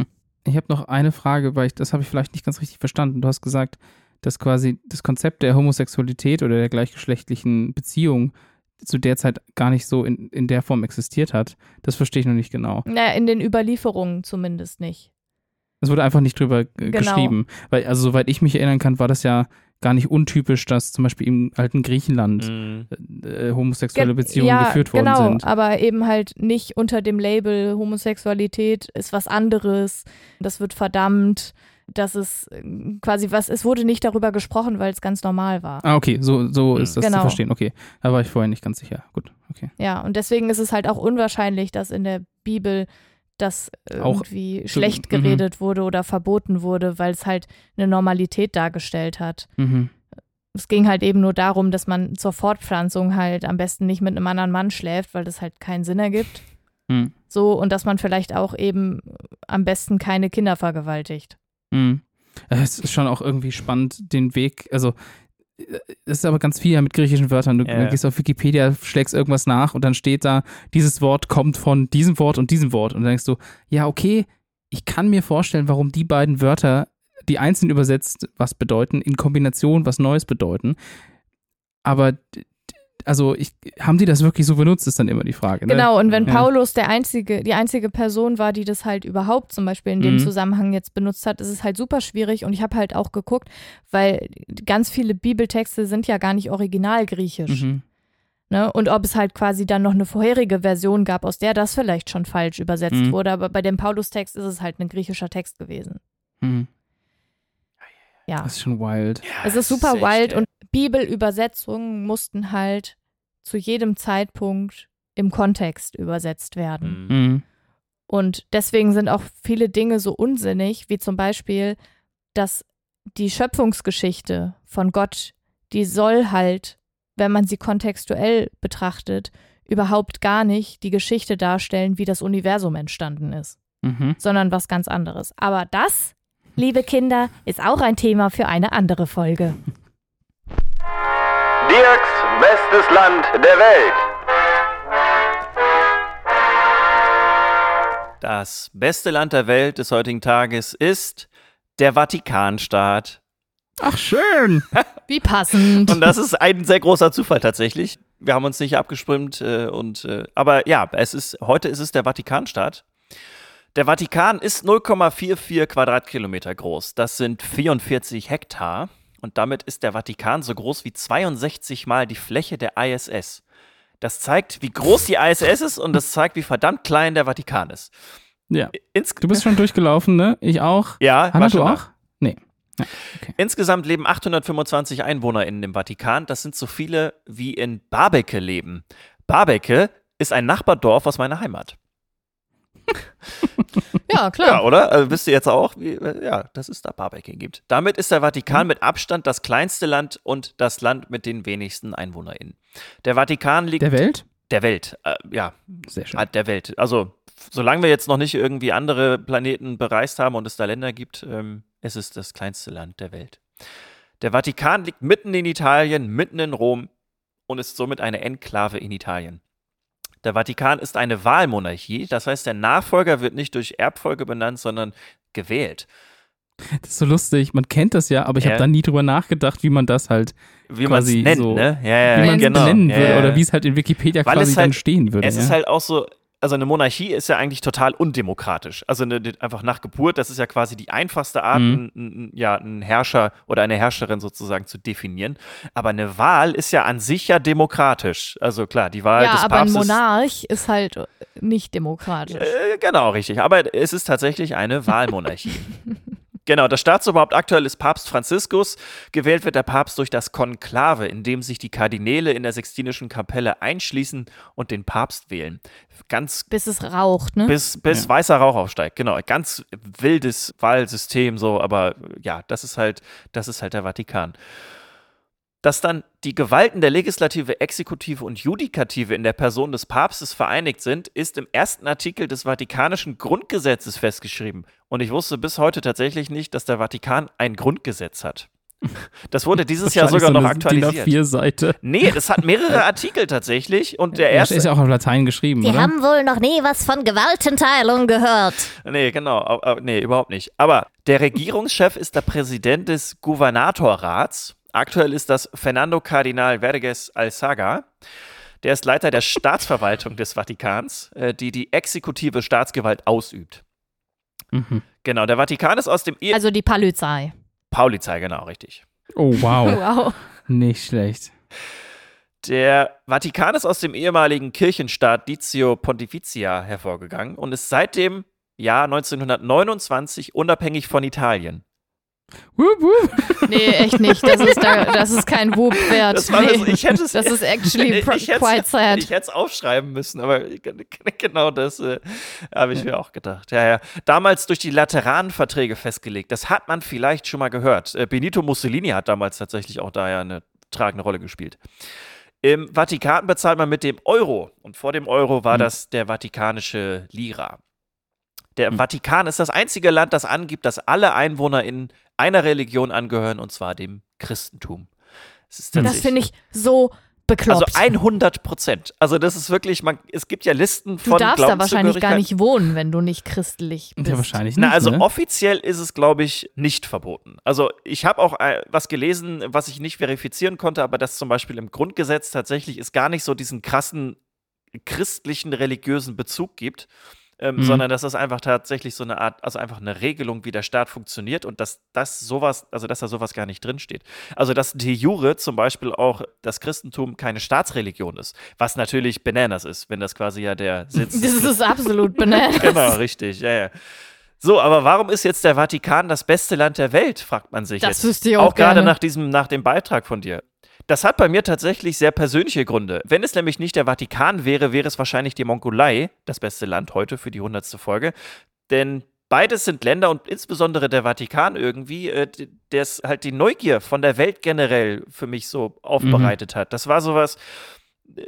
Ich habe noch eine Frage, weil ich, das habe ich vielleicht nicht ganz richtig verstanden. Du hast gesagt, dass quasi das Konzept der Homosexualität oder der gleichgeschlechtlichen Beziehung zu der Zeit gar nicht so in, in der Form existiert hat. Das verstehe ich noch nicht genau. Naja, in den Überlieferungen zumindest nicht. Es wurde einfach nicht drüber Genau. geschrieben. Weil, also soweit ich mich erinnern kann, war das ja gar nicht untypisch, dass zum Beispiel im alten Griechenland Mhm. äh, homosexuelle Gen- Beziehungen ja, geführt worden genau, sind. aber eben halt nicht unter dem Label Homosexualität ist was anderes, das wird verdammt, das ist äh, quasi was, es wurde nicht darüber gesprochen, weil es ganz normal war. Ah, okay, so, so ist das Genau. zu verstehen. Okay, da war ich vorher nicht ganz sicher. Gut, okay. Ja, und deswegen ist es halt auch unwahrscheinlich, dass in der Bibel das Auch irgendwie schlecht mhm. geredet wurde oder verboten wurde, weil es halt eine Normalität dargestellt hat. Mhm. Es ging halt eben nur darum, dass man zur Fortpflanzung halt am besten nicht mit einem anderen Mann schläft, weil das halt keinen Sinn ergibt. Mhm. So, und dass man vielleicht auch eben am besten keine Kinder vergewaltigt. Mhm. Es ist schon auch irgendwie spannend, den Weg, also äh, es ist aber ganz viel ja mit griechischen Wörtern. Du, du gehst auf Wikipedia, schlägst irgendwas nach und dann steht da, dieses Wort kommt von diesem Wort und diesem Wort. Und dann denkst du, ja, okay, ich kann mir vorstellen, warum die beiden Wörter, die einzeln übersetzt was bedeuten, in Kombination was Neues bedeuten. Aber also ich, haben die das wirklich so benutzt, ist dann immer die Frage. Ne? Genau, und wenn Ja. Paulus der einzige, die einzige Person war, die das halt überhaupt zum Beispiel in dem Mhm. Zusammenhang jetzt benutzt hat, ist es halt super schwierig. Und ich habe halt auch geguckt, weil ganz viele Bibeltexte sind ja gar nicht original griechisch. Mhm. Ne? Und ob es halt quasi dann noch eine vorherige Version gab, aus der das vielleicht schon falsch übersetzt Mhm. wurde. Aber bei dem Paulus-Text ist es halt ein griechischer Text gewesen. Ja. Das ist schon wild. Ja, Es ist super echt, wild und Bibelübersetzungen mussten halt zu jedem Zeitpunkt im Kontext übersetzt werden. Mhm. Mhm. Und deswegen sind auch viele Dinge so unsinnig, wie zum Beispiel, dass die Schöpfungsgeschichte von Gott, die soll halt, wenn man sie kontextuell betrachtet, überhaupt gar nicht die Geschichte darstellen, wie das Universum entstanden ist, Mhm. sondern was ganz anderes. Aber das, liebe Kinder, ist auch ein Thema für eine andere Folge. Dirks bestes Land der Welt. Das beste Land der Welt des heutigen Tages ist der Vatikanstaat. Ach, schön. Wie passend. Und das ist ein sehr großer Zufall tatsächlich. Wir haben uns nicht abgestimmt äh, und äh, aber ja, es ist heute ist es der Vatikanstaat. Der Vatikan ist 0,44 Quadratkilometer groß. Das sind 44 Hektar und damit ist der Vatikan so groß wie 62 mal die Fläche der ISS. Das zeigt, wie groß die ISS ist und das zeigt, wie verdammt klein der Vatikan ist. Ja. Ins Du bist schon durchgelaufen, ne? Ich auch. ja, Hanna, du auch? Nee. Insgesamt leben 825 EinwohnerInnen im Vatikan. Das sind so viele, wie in Barbecke leben. Barbecke ist ein Nachbardorf aus meiner Heimat. Ja, Ja, klar. oder? Also wisst ihr jetzt auch, wie, ja, dass es da Barbecue gibt. Damit ist der Vatikan mit Abstand das kleinste Land und das Land mit den wenigsten EinwohnerInnen. Der Vatikan liegt Der Welt? der Welt. Äh, ja, Sehr schön. Ah, der Welt. Also, solange wir jetzt noch nicht irgendwie andere Planeten bereist haben und es da Länder gibt, ähm, es ist das kleinste Land der Welt. Der Vatikan liegt mitten in Italien, mitten in Rom und ist somit eine Enklave in Italien. Der Vatikan ist eine Wahlmonarchie, das heißt, der Nachfolger wird nicht durch Erbfolge benannt, sondern gewählt. Das ist so lustig. Man kennt das ja, aber ich Ja. habe da nie drüber nachgedacht, wie man das halt, Wie man es nennt, so- ne? Ja, ja, wie man es genau. benennen würde ja. oder wie es halt in Wikipedia Weil quasi halt- dann stehen würde. Es ja. ist halt auch so, also eine Monarchie ist ja eigentlich total undemokratisch. Also eine, einfach nach Geburt, das ist ja quasi die einfachste Art, Mhm. einen, ja, einen Herrscher oder eine Herrscherin sozusagen zu definieren. Aber eine Wahl ist ja an sich ja demokratisch. Also klar, die Wahl Ja, des aber ein Papstes. Monarch ist halt nicht demokratisch. Äh, genau, richtig. Aber es ist tatsächlich eine Wahlmonarchie. Genau, das Staatsoberhaupt aktuell ist Papst Franziskus. Gewählt wird der Papst durch das Konklave, in dem sich die Kardinäle in der Sixtinischen Kapelle einschließen und den Papst wählen. Ganz Bis es raucht, ne? bis, bis Ja. weißer Rauch aufsteigt. Genau, ganz wildes Wahlsystem so, aber ja, das ist halt, das ist halt der Vatikan. Dass dann die Gewalten der Legislative, Exekutive und Judikative in der Person des Papstes vereinigt sind, ist im ersten Artikel des Vatikanischen Grundgesetzes festgeschrieben. Und ich wusste bis heute tatsächlich nicht, dass der Vatikan ein Grundgesetz hat. Das wurde dieses Jahr sogar so noch eine DIN aktualisiert. A4-Seite. Nee, das hat mehrere Artikel tatsächlich. Und der Ja, erste. ist ja auch auf Latein geschrieben, Die oder? haben wohl noch nie was von Gewaltenteilung gehört. Nee, genau. au- au- Nee, überhaupt nicht. Aber der Regierungschef ist der Präsident des Gouvernatorrats. Aktuell ist das Fernando Cardinal Verges Alsaga. Der ist Leiter der Staatsverwaltung des Vatikans, äh, die die exekutive Staatsgewalt ausübt. Mhm. Genau, der Vatikan ist aus dem Ehe... Also die Polizei. Polizei, genau, richtig. Oh, wow. Wow. Nicht schlecht. Der Vatikan ist aus dem ehemaligen Kirchenstaat Dizio Pontificia hervorgegangen und ist seit dem Jahr 1929 unabhängig von Italien. Wup, wup. Nee, echt nicht. Das ist, da, das ist kein Whoop wert. Das war nee. das- ich hätte es- das ist actually Ich hätt's- quite sad. Ich hätte es aufschreiben müssen, aber genau das äh, habe ich mir auch gedacht. Ja, ja. Damals durch die Lateranverträge festgelegt. Das hat man vielleicht schon mal gehört. Äh, Benito Mussolini hat damals tatsächlich auch da ja eine tragende Rolle gespielt. Im Vatikan bezahlt man mit dem Euro und vor dem Euro war Mhm. das der vatikanische Lira. Der Mhm. Vatikan ist das einzige Land, das angibt, dass alle Einwohner in einer Religion angehören, und zwar dem Christentum. Das tatsächlich- finde ich so bekloppt. also 100 Prozent. Also das ist wirklich, man, es gibt ja Listen du von darfst da wahrscheinlich gar nicht wohnen, wenn du nicht christlich bist. Ja, wahrscheinlich nicht. Na, also ne? offiziell ist es, glaube ich, nicht verboten. Also ich habe auch äh, was gelesen, was ich nicht verifizieren konnte, aber das zum Beispiel im Grundgesetz tatsächlich es gar nicht so diesen krassen christlichen religiösen Bezug gibt, ähm, Mhm. sondern dass das einfach tatsächlich so eine Art, also einfach eine Regelung, wie der Staat funktioniert und dass das sowas, also dass da sowas gar nicht drinsteht. Also dass de jure zum Beispiel auch das Christentum keine Staatsreligion ist, was natürlich Bananas ist, wenn das quasi ja der Sitz Das ist absolut bananas. Genau, richtig, ja, ja. So, aber warum ist jetzt der Vatikan das beste Land der Welt, fragt man sich Das jetzt. wüsste ich auch gerade gerne. nach diesem, nach dem Beitrag von dir. Das hat bei mir tatsächlich sehr persönliche Gründe. Wenn es nämlich nicht der Vatikan wäre, wäre es wahrscheinlich die Mongolei, das beste Land heute für die hundertste Folge. Denn beides sind Länder und insbesondere der Vatikan irgendwie, äh, der es halt die Neugier von der Welt generell für mich so aufbereitet hat. Das war sowas, äh,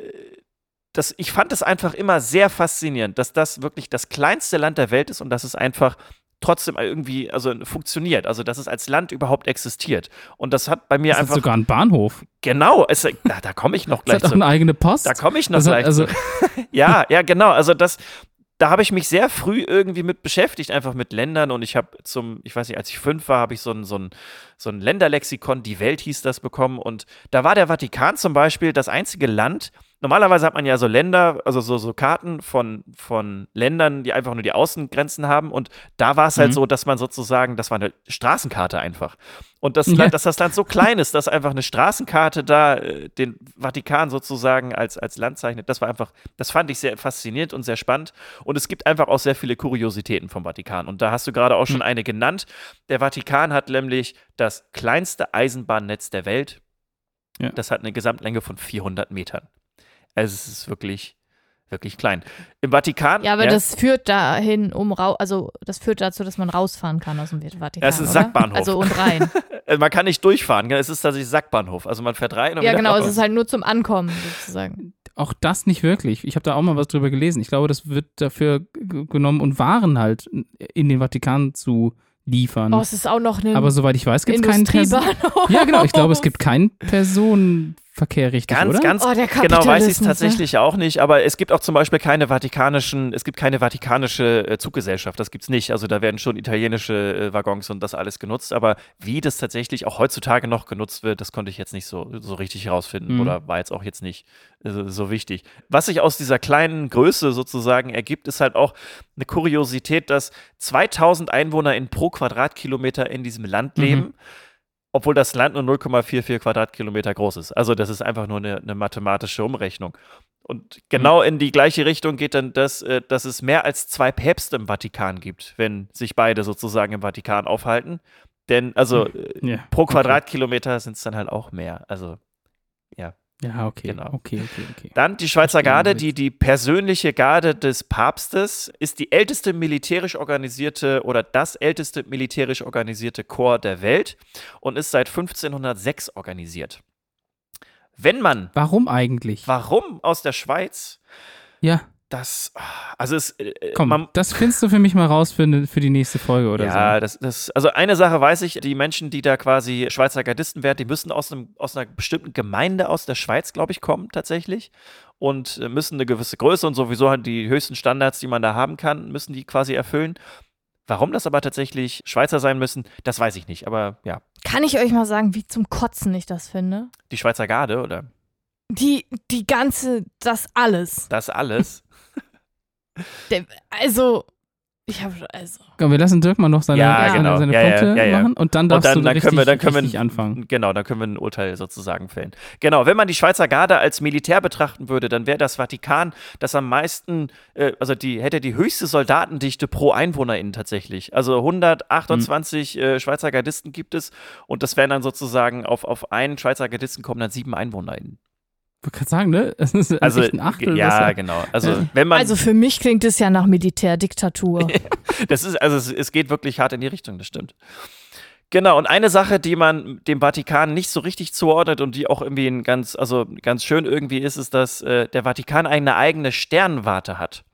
das, ich fand es einfach immer sehr faszinierend, dass das wirklich das kleinste Land der Welt ist und dass es einfach trotzdem irgendwie also funktioniert, also dass es als Land überhaupt existiert. Und das hat bei mir Das hat einfach sogar einen Bahnhof. genau, es, da, da komme ich noch Das gleich hat auch zu. eine eigene Post. Da komme ich noch Das hat- gleich also, zu. Ja, ja, genau. Also das, da habe ich mich sehr früh irgendwie mit beschäftigt, einfach mit Ländern. Und ich habe zum, ich weiß nicht, als ich fünf war, habe ich so ein, so ein, so ein Länderlexikon, die Welt hieß das, bekommen. Und da war der Vatikan zum Beispiel das einzige Land, normalerweise hat man ja so Länder, also so, so Karten von, von Ländern, die einfach nur die Außengrenzen haben. Und da war es halt Mhm. so, dass man sozusagen, das war eine Straßenkarte einfach. Und das Ja. Land, dass das Land so klein ist, dass einfach eine Straßenkarte da äh, den Vatikan sozusagen als, als Land zeichnet, das war einfach, das fand ich sehr faszinierend und sehr spannend. Und es gibt einfach auch sehr viele Kuriositäten vom Vatikan. Und da hast du gerade auch schon eine genannt. Der Vatikan hat nämlich das kleinste Eisenbahnnetz der Welt. Ja. Das hat eine Gesamtlänge von 400 Metern. Also es ist wirklich, wirklich klein. Im Vatikan. Ja, aber das führt dahin, um also das führt dazu, dass man rausfahren kann aus dem Vatikan. Ja, es ist ein oder? Sackbahnhof. Also und rein. äh, man kann nicht durchfahren. Es ist tatsächlich Sackbahnhof. Also man fährt rein und ja, genau, raus. es ist halt nur zum Ankommen sozusagen. Auch das nicht wirklich. Ich habe da auch mal was drüber gelesen. Ich glaube, das wird dafür genommen und Waren halt in den Vatikan zu liefern. Oh, es ist auch noch eine Aber soweit ich weiß, gibt es keinen Person. Ja, genau. Ich glaube, es gibt keinen Personenverkehr richtig, Ganz, oder? ganz Oh, der genau weiß ich es ne? tatsächlich auch nicht, aber es gibt auch zum Beispiel keine vatikanischen, es gibt keine vatikanische äh, Zuggesellschaft, das gibt's nicht. Also da werden schon italienische äh, Waggons und das alles genutzt, aber wie das tatsächlich auch heutzutage noch genutzt wird, das konnte ich jetzt nicht so, so richtig herausfinden Mhm. oder war jetzt auch jetzt nicht äh, so wichtig. Was sich aus dieser kleinen Größe sozusagen ergibt, ist halt auch eine Kuriosität, dass 2000 Einwohner in pro Quadratkilometer in diesem Land Mhm. Obwohl das Land nur 0,44 Quadratkilometer groß ist. Also das ist einfach nur eine, eine mathematische Umrechnung. Und genau in die gleiche Richtung geht dann das, äh, dass es mehr als zwei Päpste im Vatikan gibt, wenn sich beide sozusagen im Vatikan aufhalten. Denn also äh, Ja. pro Quadratkilometer sind es dann halt auch mehr. Also Ja, okay. Genau. Okay, okay, okay. dann die Schweizer Garde, die die persönliche Garde des Papstes, ist die älteste militärisch organisierte oder das älteste militärisch organisierte Korps der Welt und ist seit 1506 organisiert. Wenn man, Warum eigentlich? warum aus der Schweiz, Ja, das, also es, äh, komm, man, das findest du für mich mal raus für, ne, für die nächste Folge oder ja, so. das, das, also eine Sache weiß ich, die Menschen, die da quasi Schweizer Gardisten werden, die müssen aus, einem, aus einer bestimmten Gemeinde aus der Schweiz, glaube ich, kommen tatsächlich und äh, müssen eine gewisse Größe und sowieso halt die höchsten Standards, die man da haben kann, müssen die quasi erfüllen. Warum das aber tatsächlich Schweizer sein müssen, das weiß ich nicht. Aber ja, Kann ich euch mal sagen, wie zum Kotzen ich das finde? die Schweizer Garde oder Die, die ganze, das alles. das alles. Der, also, ich habe, also. Komm, wir lassen Dirk mal noch seine, Ja, seine, genau. seine Ja, ja, Punkte ja, ja. machen und dann darfst und dann, du dann richtig, können wir, dann können richtig wir anfangen. Genau, dann können wir ein Urteil sozusagen fällen. Genau, wenn man die Schweizer Garde als Militär betrachten würde, dann wäre das Vatikan das am meisten, äh, also die hätte die höchste Soldatendichte pro EinwohnerInnen tatsächlich. Also 128 äh, Schweizer Gardisten gibt es und das wären dann sozusagen auf, auf einen Schweizer Gardisten kommen dann sieben EinwohnerInnen. Ich wollte gerade sagen, ne? Das ist Also echt ein Achtel. ja, genau. Also wenn man, Also für mich klingt es ja nach Militärdiktatur. Das ist, also es, es geht wirklich hart in die Richtung, das stimmt. Genau, und eine Sache, die man dem Vatikan nicht so richtig zuordnet und die auch irgendwie ein ganz, also ganz schön irgendwie ist, ist, dass äh, der Vatikan eine eigene Sternwarte hat.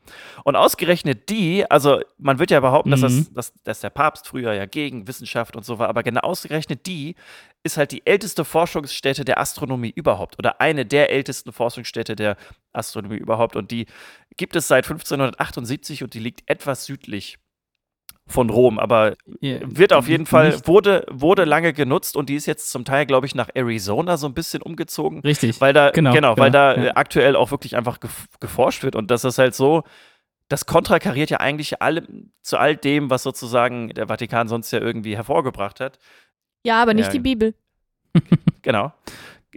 Und ausgerechnet die, also man wird ja behaupten, dass, das, Mhm. dass, dass der Papst früher ja gegen Wissenschaft und so war, aber genau ausgerechnet die ist halt die älteste Forschungsstätte der Astronomie überhaupt oder eine der ältesten Forschungsstätte der Astronomie überhaupt. Und die gibt es seit 1578 und die liegt etwas südlich von Rom, aber Ja, wird auf jeden Fall, wurde, wurde lange genutzt und die ist jetzt zum Teil, glaube ich, nach Arizona so ein bisschen umgezogen. Richtig. Weil da, Genau, genau, weil genau, da äh, ja. aktuell auch wirklich einfach gef geforscht wird und das ist halt so, das konterkariert ja eigentlich alle, zu all dem, was sozusagen der Vatikan sonst ja irgendwie hervorgebracht hat. Ja, aber nicht Ja. die Bibel. Genau.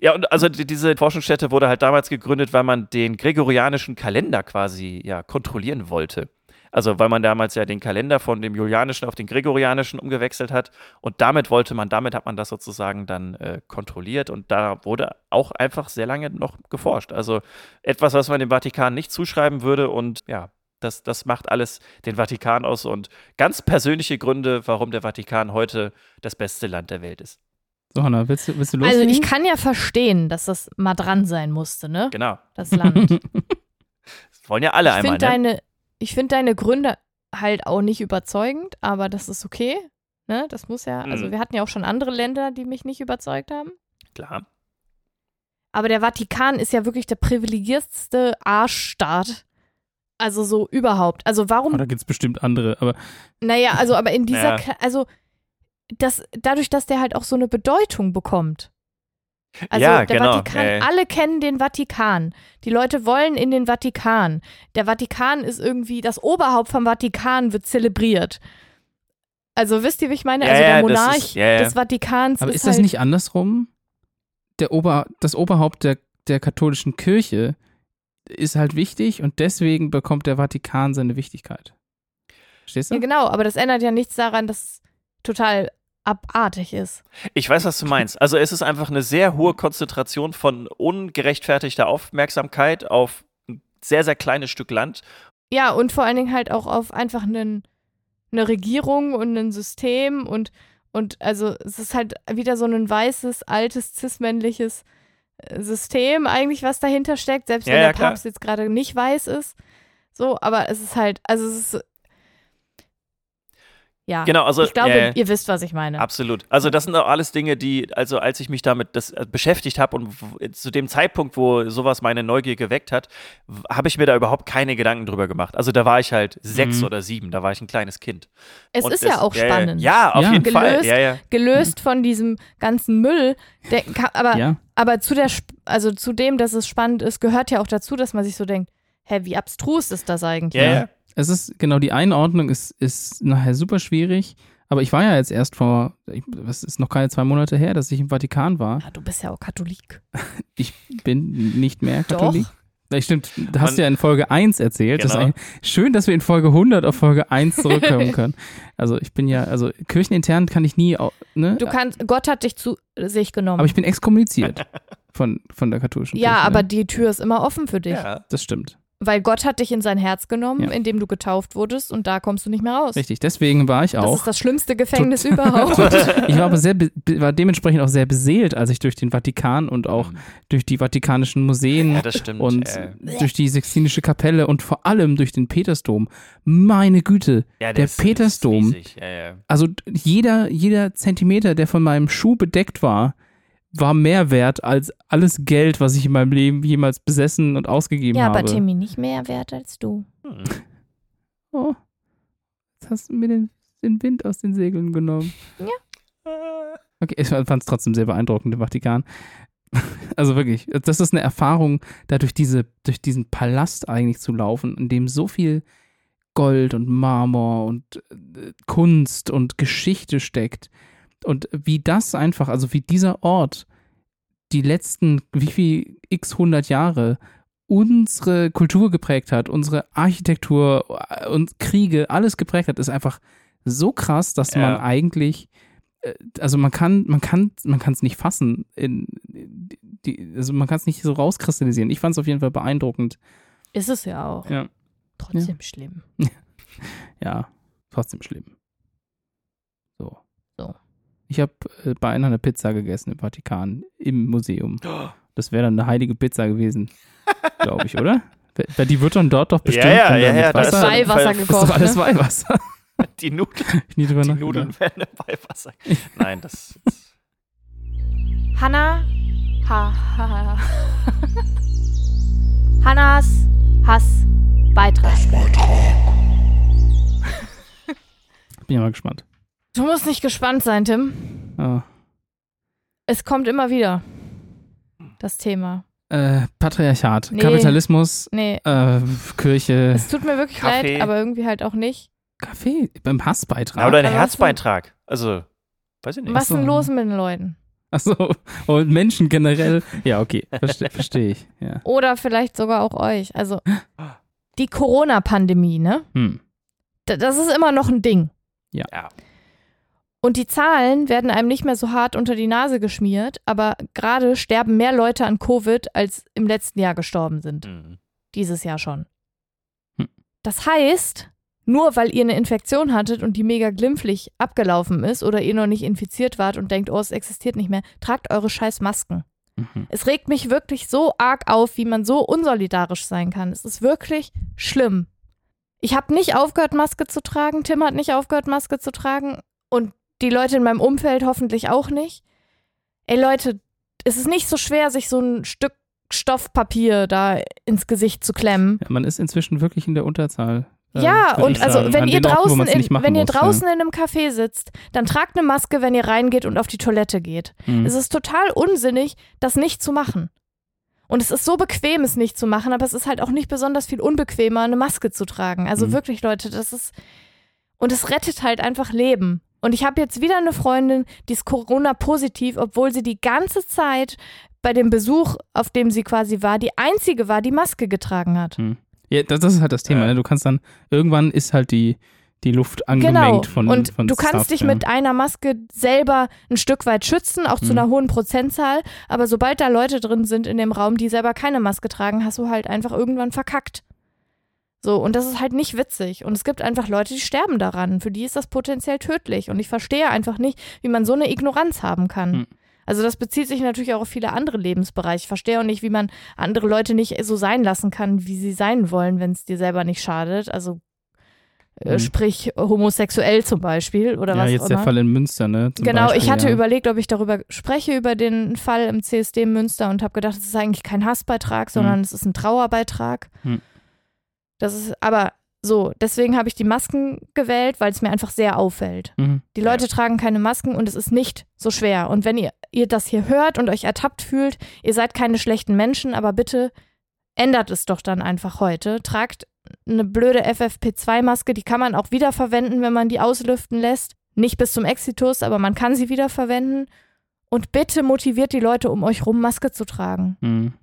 Ja, und also die, diese Forschungsstätte wurde halt damals gegründet, weil man den gregorianischen Kalender quasi ja kontrollieren wollte. Also weil man damals ja den Kalender von dem julianischen auf den gregorianischen umgewechselt hat und damit wollte man, damit hat man das sozusagen dann äh, kontrolliert und da wurde auch einfach sehr lange noch geforscht. Also etwas, was man dem Vatikan nicht zuschreiben würde und ja, das, das macht alles den Vatikan aus und ganz persönliche Gründe, warum der Vatikan heute das beste Land der Welt ist. So, Hanna, willst du, willst du Also loslegen? ich kann ja verstehen, dass das mal dran sein musste, ne? Genau. Das Land. Das wollen ja alle Ich einmal, finde ne? deine, ich find deine Gründe halt auch nicht überzeugend, aber das ist okay. Ne? Das muss ja, also Mhm. wir hatten ja auch schon andere Länder, die mich nicht überzeugt haben. Klar. Aber der Vatikan ist ja wirklich der privilegiertste Arschstaat. Also so überhaupt. Also warum Oh, da gibt es bestimmt andere, aber Naja, also aber in dieser, Ja. Kle- also das, dadurch, dass der halt auch so eine Bedeutung bekommt. Also Ja, der genau, Vatikan, ja. alle kennen den Vatikan. Die Leute wollen in den Vatikan. Der Vatikan ist irgendwie, das Oberhaupt vom Vatikan wird zelebriert. Also wisst ihr, wie ich meine? Ja, also der Monarch ist- ja, ja. des Vatikans Aber ist, ist das halt, nicht andersrum? Der Ober, das Oberhaupt der, der katholischen Kirche ist halt wichtig und deswegen bekommt der Vatikan seine Wichtigkeit. Verstehst du? Ja, genau, aber das ändert ja nichts daran, dass total abartig ist. Ich weiß, was du meinst. Also es ist einfach eine sehr hohe Konzentration von ungerechtfertigter Aufmerksamkeit auf ein sehr, sehr kleines Stück Land. Ja, und vor allen Dingen halt auch auf einfach einen, eine Regierung und ein System und, und also es ist halt wieder so ein weißes, altes, cis-männliches äh, System eigentlich, was dahinter steckt, selbst Ja, wenn ja, der klar. Papst jetzt gerade nicht weiß ist. So, aber es ist halt, also es ist ja, Genau, also ich glaube, äh, ihr wisst, was ich meine. Absolut. Also das sind auch alles Dinge, die, also als ich mich damit das, äh, beschäftigt habe und zu dem Zeitpunkt, wo sowas meine Neugier geweckt hat, habe ich mir da überhaupt keine Gedanken drüber gemacht. Also da war ich halt sechs Mhm. oder sieben, da war ich ein kleines Kind. es Und ist ja auch spannend. Ja, ja auf Ja. jeden Fall. Gelöst. Ja, ja. Gelöst von diesem ganzen Müll. Der, aber Ja. Aber zu der, Sp- also zu dem, dass es spannend ist, gehört ja auch dazu, dass man sich so denkt, hä, wie abstrus ist das eigentlich? Ja, ja. Es ist, genau, die Einordnung ist, ist nachher super schwierig. Aber ich war ja jetzt erst vor, was ist noch keine zwei Monate her, dass ich im Vatikan war. Ja, du bist ja auch Katholik. Ich bin nicht mehr Doch. Katholik. Ja, stimmt, du hast Man- ja in Folge 1 erzählt. Das ist Genau. eigentlich schön, dass wir in Folge 100 auf Folge 1 zurückkommen können. Also ich bin ja, also kirchenintern kann ich nie, ne? Du kannst, Gott hat dich zu sich genommen. aber ich bin exkommuniziert von, von der katholischen ja, Kirche. aber ne? die Tür ist immer offen für dich. ja. Das stimmt. Weil Gott hat dich in sein Herz genommen, Ja. indem du getauft wurdest und da kommst du nicht mehr raus. Richtig, deswegen war ich Das auch. ist das schlimmste Gefängnis überhaupt. Ich war aber sehr, war dementsprechend auch sehr beseelt, als ich durch den Vatikan und auch durch die vatikanischen Museen Mhm. Ja, das stimmt. und äh, durch die Sixtinische Kapelle und vor allem durch den Petersdom. Meine Güte, ja, der ist- Petersdom. ist riesig. Ja, ja. also jeder, jeder Zentimeter, der von meinem Schuh bedeckt war, war mehr wert als alles Geld, was ich in meinem Leben jemals besessen und ausgegeben ja, habe. aber Timmy nicht mehr wert als du. Hm. Oh, jetzt hast du mir den, den Wind aus den Segeln genommen. Äh, Okay, ich fand es trotzdem sehr beeindruckend im Vatikan. Also wirklich, das ist eine Erfahrung, da durch, diese, durch diesen Palast eigentlich zu laufen, in dem so viel Gold und Marmor und äh, Kunst und Geschichte steckt. Und wie das einfach, also wie dieser Ort die letzten, wie viel x hundert Jahre unsere Kultur geprägt hat, unsere Architektur äh, und Kriege, alles geprägt hat, ist einfach so krass, dass Ja. man eigentlich, äh, also man kann, man kann, man kann es nicht fassen. In, die, also man kann es nicht so rauskristallisieren. Ich fand es auf jeden Fall beeindruckend. Ist es ja auch. Ja. Trotzdem schlimm. Ja, trotzdem schlimm. Ich habe äh, bei einer eine Pizza gegessen im Vatikan, im Museum. Das wäre dann eine heilige Pizza gewesen, glaube ich, oder? Weil die wird dann dort doch bestimmt ja, ja, mit ja, da ist Weihwasser Das das ist gekocht. doch alles ne? Weihwasser. Die Nudeln, die. Nudeln werden bei Wasser. Nein, das. Hanna. Ha, ha, ha. Hannas Hass Beitrag. Bin ja mal gespannt. Du musst nicht gespannt sein, Tim. Ah. Es kommt immer wieder. Das Thema. Äh, Patriarchat, Nee. Kapitalismus, Nee, äh, Kirche, es tut mir wirklich Kaffee. leid, aber irgendwie halt auch nicht. Kaffee beim Hassbeitrag. Ja, oder ein Herzbeitrag. Also, weiß ich nicht. Was ist denn los mit den Leuten? Achso, und Menschen generell. Ja, okay, verstehe versteh ich. Ja. Oder vielleicht sogar auch euch. Also, die Corona-Pandemie, ne? Hm. Das ist immer noch ein Ding. Ja. Und die Zahlen werden einem nicht mehr so hart unter die Nase geschmiert, aber gerade sterben mehr Leute an Covid, als im letzten Jahr gestorben sind. Mhm. Dieses Jahr schon. Hm. Das heißt, nur weil ihr eine Infektion hattet und die mega glimpflich abgelaufen ist oder ihr noch nicht infiziert wart und denkt, oh, es existiert nicht mehr, tragt eure scheiß Masken. Mhm. Es regt mich wirklich so arg auf, wie man so unsolidarisch sein kann. Es ist wirklich schlimm. Ich habe nicht aufgehört, Maske zu tragen. Tim hat nicht aufgehört, Maske zu tragen. Und die Leute in meinem Umfeld hoffentlich auch nicht. Ey Leute, es ist nicht so schwer, sich so ein Stück Stoffpapier da ins Gesicht zu klemmen. Ja, man ist inzwischen wirklich in der Unterzahl. äh, Ja, und also sagen, wenn ihr Orten, draußen, man's in, wenn ihr muss, draußen in einem Café sitzt, dann tragt eine Maske, wenn ihr reingeht und auf die Toilette geht. Ja. Mhm. Es ist total unsinnig, das nicht zu machen. Und es ist so bequem, es nicht zu machen, aber es ist halt auch nicht besonders viel unbequemer, eine Maske zu tragen. Also Mhm. wirklich, Leute, das ist. Und es rettet halt einfach Leben. Und ich habe jetzt wieder eine Freundin, die ist Corona-positiv, obwohl sie die ganze Zeit bei dem Besuch, auf dem sie quasi war, die einzige war, die Maske getragen hat. Ja, das, das ist halt das Thema. Ja. Ne? Du kannst dann, irgendwann ist halt die, die Luft angemengt Genau. von und von du kannst Stuff, dich ja. mit einer Maske selber ein Stück weit schützen, auch zu Mhm. einer hohen Prozentzahl. Aber sobald da Leute drin sind in dem Raum, die selber keine Maske tragen, hast du halt einfach irgendwann verkackt. So, und das ist halt nicht witzig. Und es gibt einfach Leute, die sterben daran. Für die ist das potenziell tödlich. Und ich verstehe einfach nicht, wie man so eine Ignoranz haben kann. Mhm. Also das bezieht sich natürlich auch auf viele andere Lebensbereiche. Ich verstehe auch nicht, wie man andere Leute nicht so sein lassen kann, wie sie sein wollen, wenn es dir selber nicht schadet. Also äh, Mhm. sprich homosexuell zum Beispiel oder Ja, was jetzt auch der. Fall in Münster, ne? zum Genau, Beispiel, ich hatte ja. überlegt, ob ich darüber spreche, über den Fall im CSD Münster und habe gedacht, es ist eigentlich kein Hassbeitrag, sondern es ist ein Trauerbeitrag. Hm. Das ist aber so, deswegen habe ich die Masken gewählt, weil es mir einfach sehr auffällt. Mhm. Die Leute tragen keine Masken und es ist nicht so schwer. Und wenn ihr, ihr das hier hört und euch ertappt fühlt, ihr seid keine schlechten Menschen, aber bitte ändert es doch dann einfach heute. Tragt eine blöde FFP2-Maske, die kann man auch wiederverwenden, wenn man die auslüften lässt. Nicht bis zum Exitus, aber man kann sie wiederverwenden. Und bitte motiviert die Leute um euch rum, Maske zu tragen. Mhm.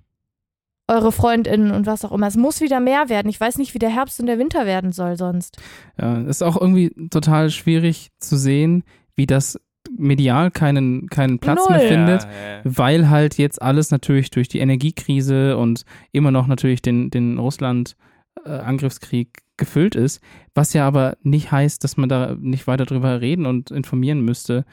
Eure FreundInnen und was auch immer. Es muss wieder mehr werden. Ich weiß nicht, wie der Herbst und der Winter werden soll sonst. Ja, ist auch irgendwie total schwierig zu sehen, wie das medial keinen, keinen Platz Null. mehr findet. Ja, ja, weil halt jetzt alles natürlich durch die Energiekrise und immer noch natürlich den, den Russland-Angriffskrieg gefüllt ist, was ja aber nicht heißt, dass man da nicht weiter drüber reden und informieren müsste,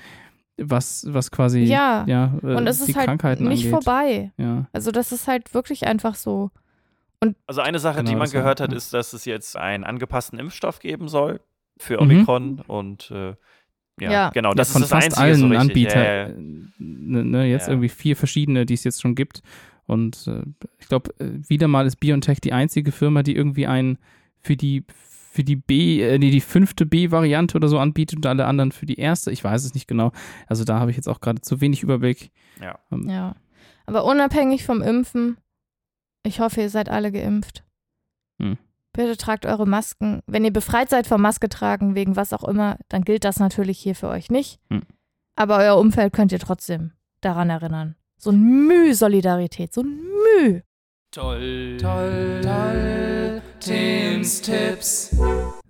was, was quasi Ja, ja, äh, und es die ist halt Krankheiten nicht angeht. vorbei. Ja. Also das ist halt wirklich einfach so. Also eine Sache, Genau, die man das gehört hat, ja. ist, dass es jetzt einen angepassten Impfstoff geben soll für Mhm. Omikron und äh, ja, Ja. genau, Ja, das von ist das fast so allen richtig. Anbietern. Ja, ja. Ne, ne, jetzt Ja. irgendwie vier verschiedene, die es jetzt schon gibt. Und äh, ich glaube, äh, wieder mal ist BioNTech die einzige Firma, die irgendwie einen für die für die B, äh, nee, die fünfte B-Variante oder so anbietet und alle anderen für die erste. Ich weiß es nicht genau. Also da habe ich jetzt auch gerade zu wenig Überblick. Ja. Ähm, Ja. Aber unabhängig vom Impfen, ich hoffe, ihr seid alle geimpft. Hm. Bitte tragt eure Masken. Wenn ihr befreit seid vom Maske tragen, wegen was auch immer, dann gilt das natürlich hier für euch nicht. Hm. Aber euer Umfeld könnt ihr trotzdem daran erinnern. So ein Müh Solidarität, so ein Müh. Toll, toll, toll. Tims Tipps.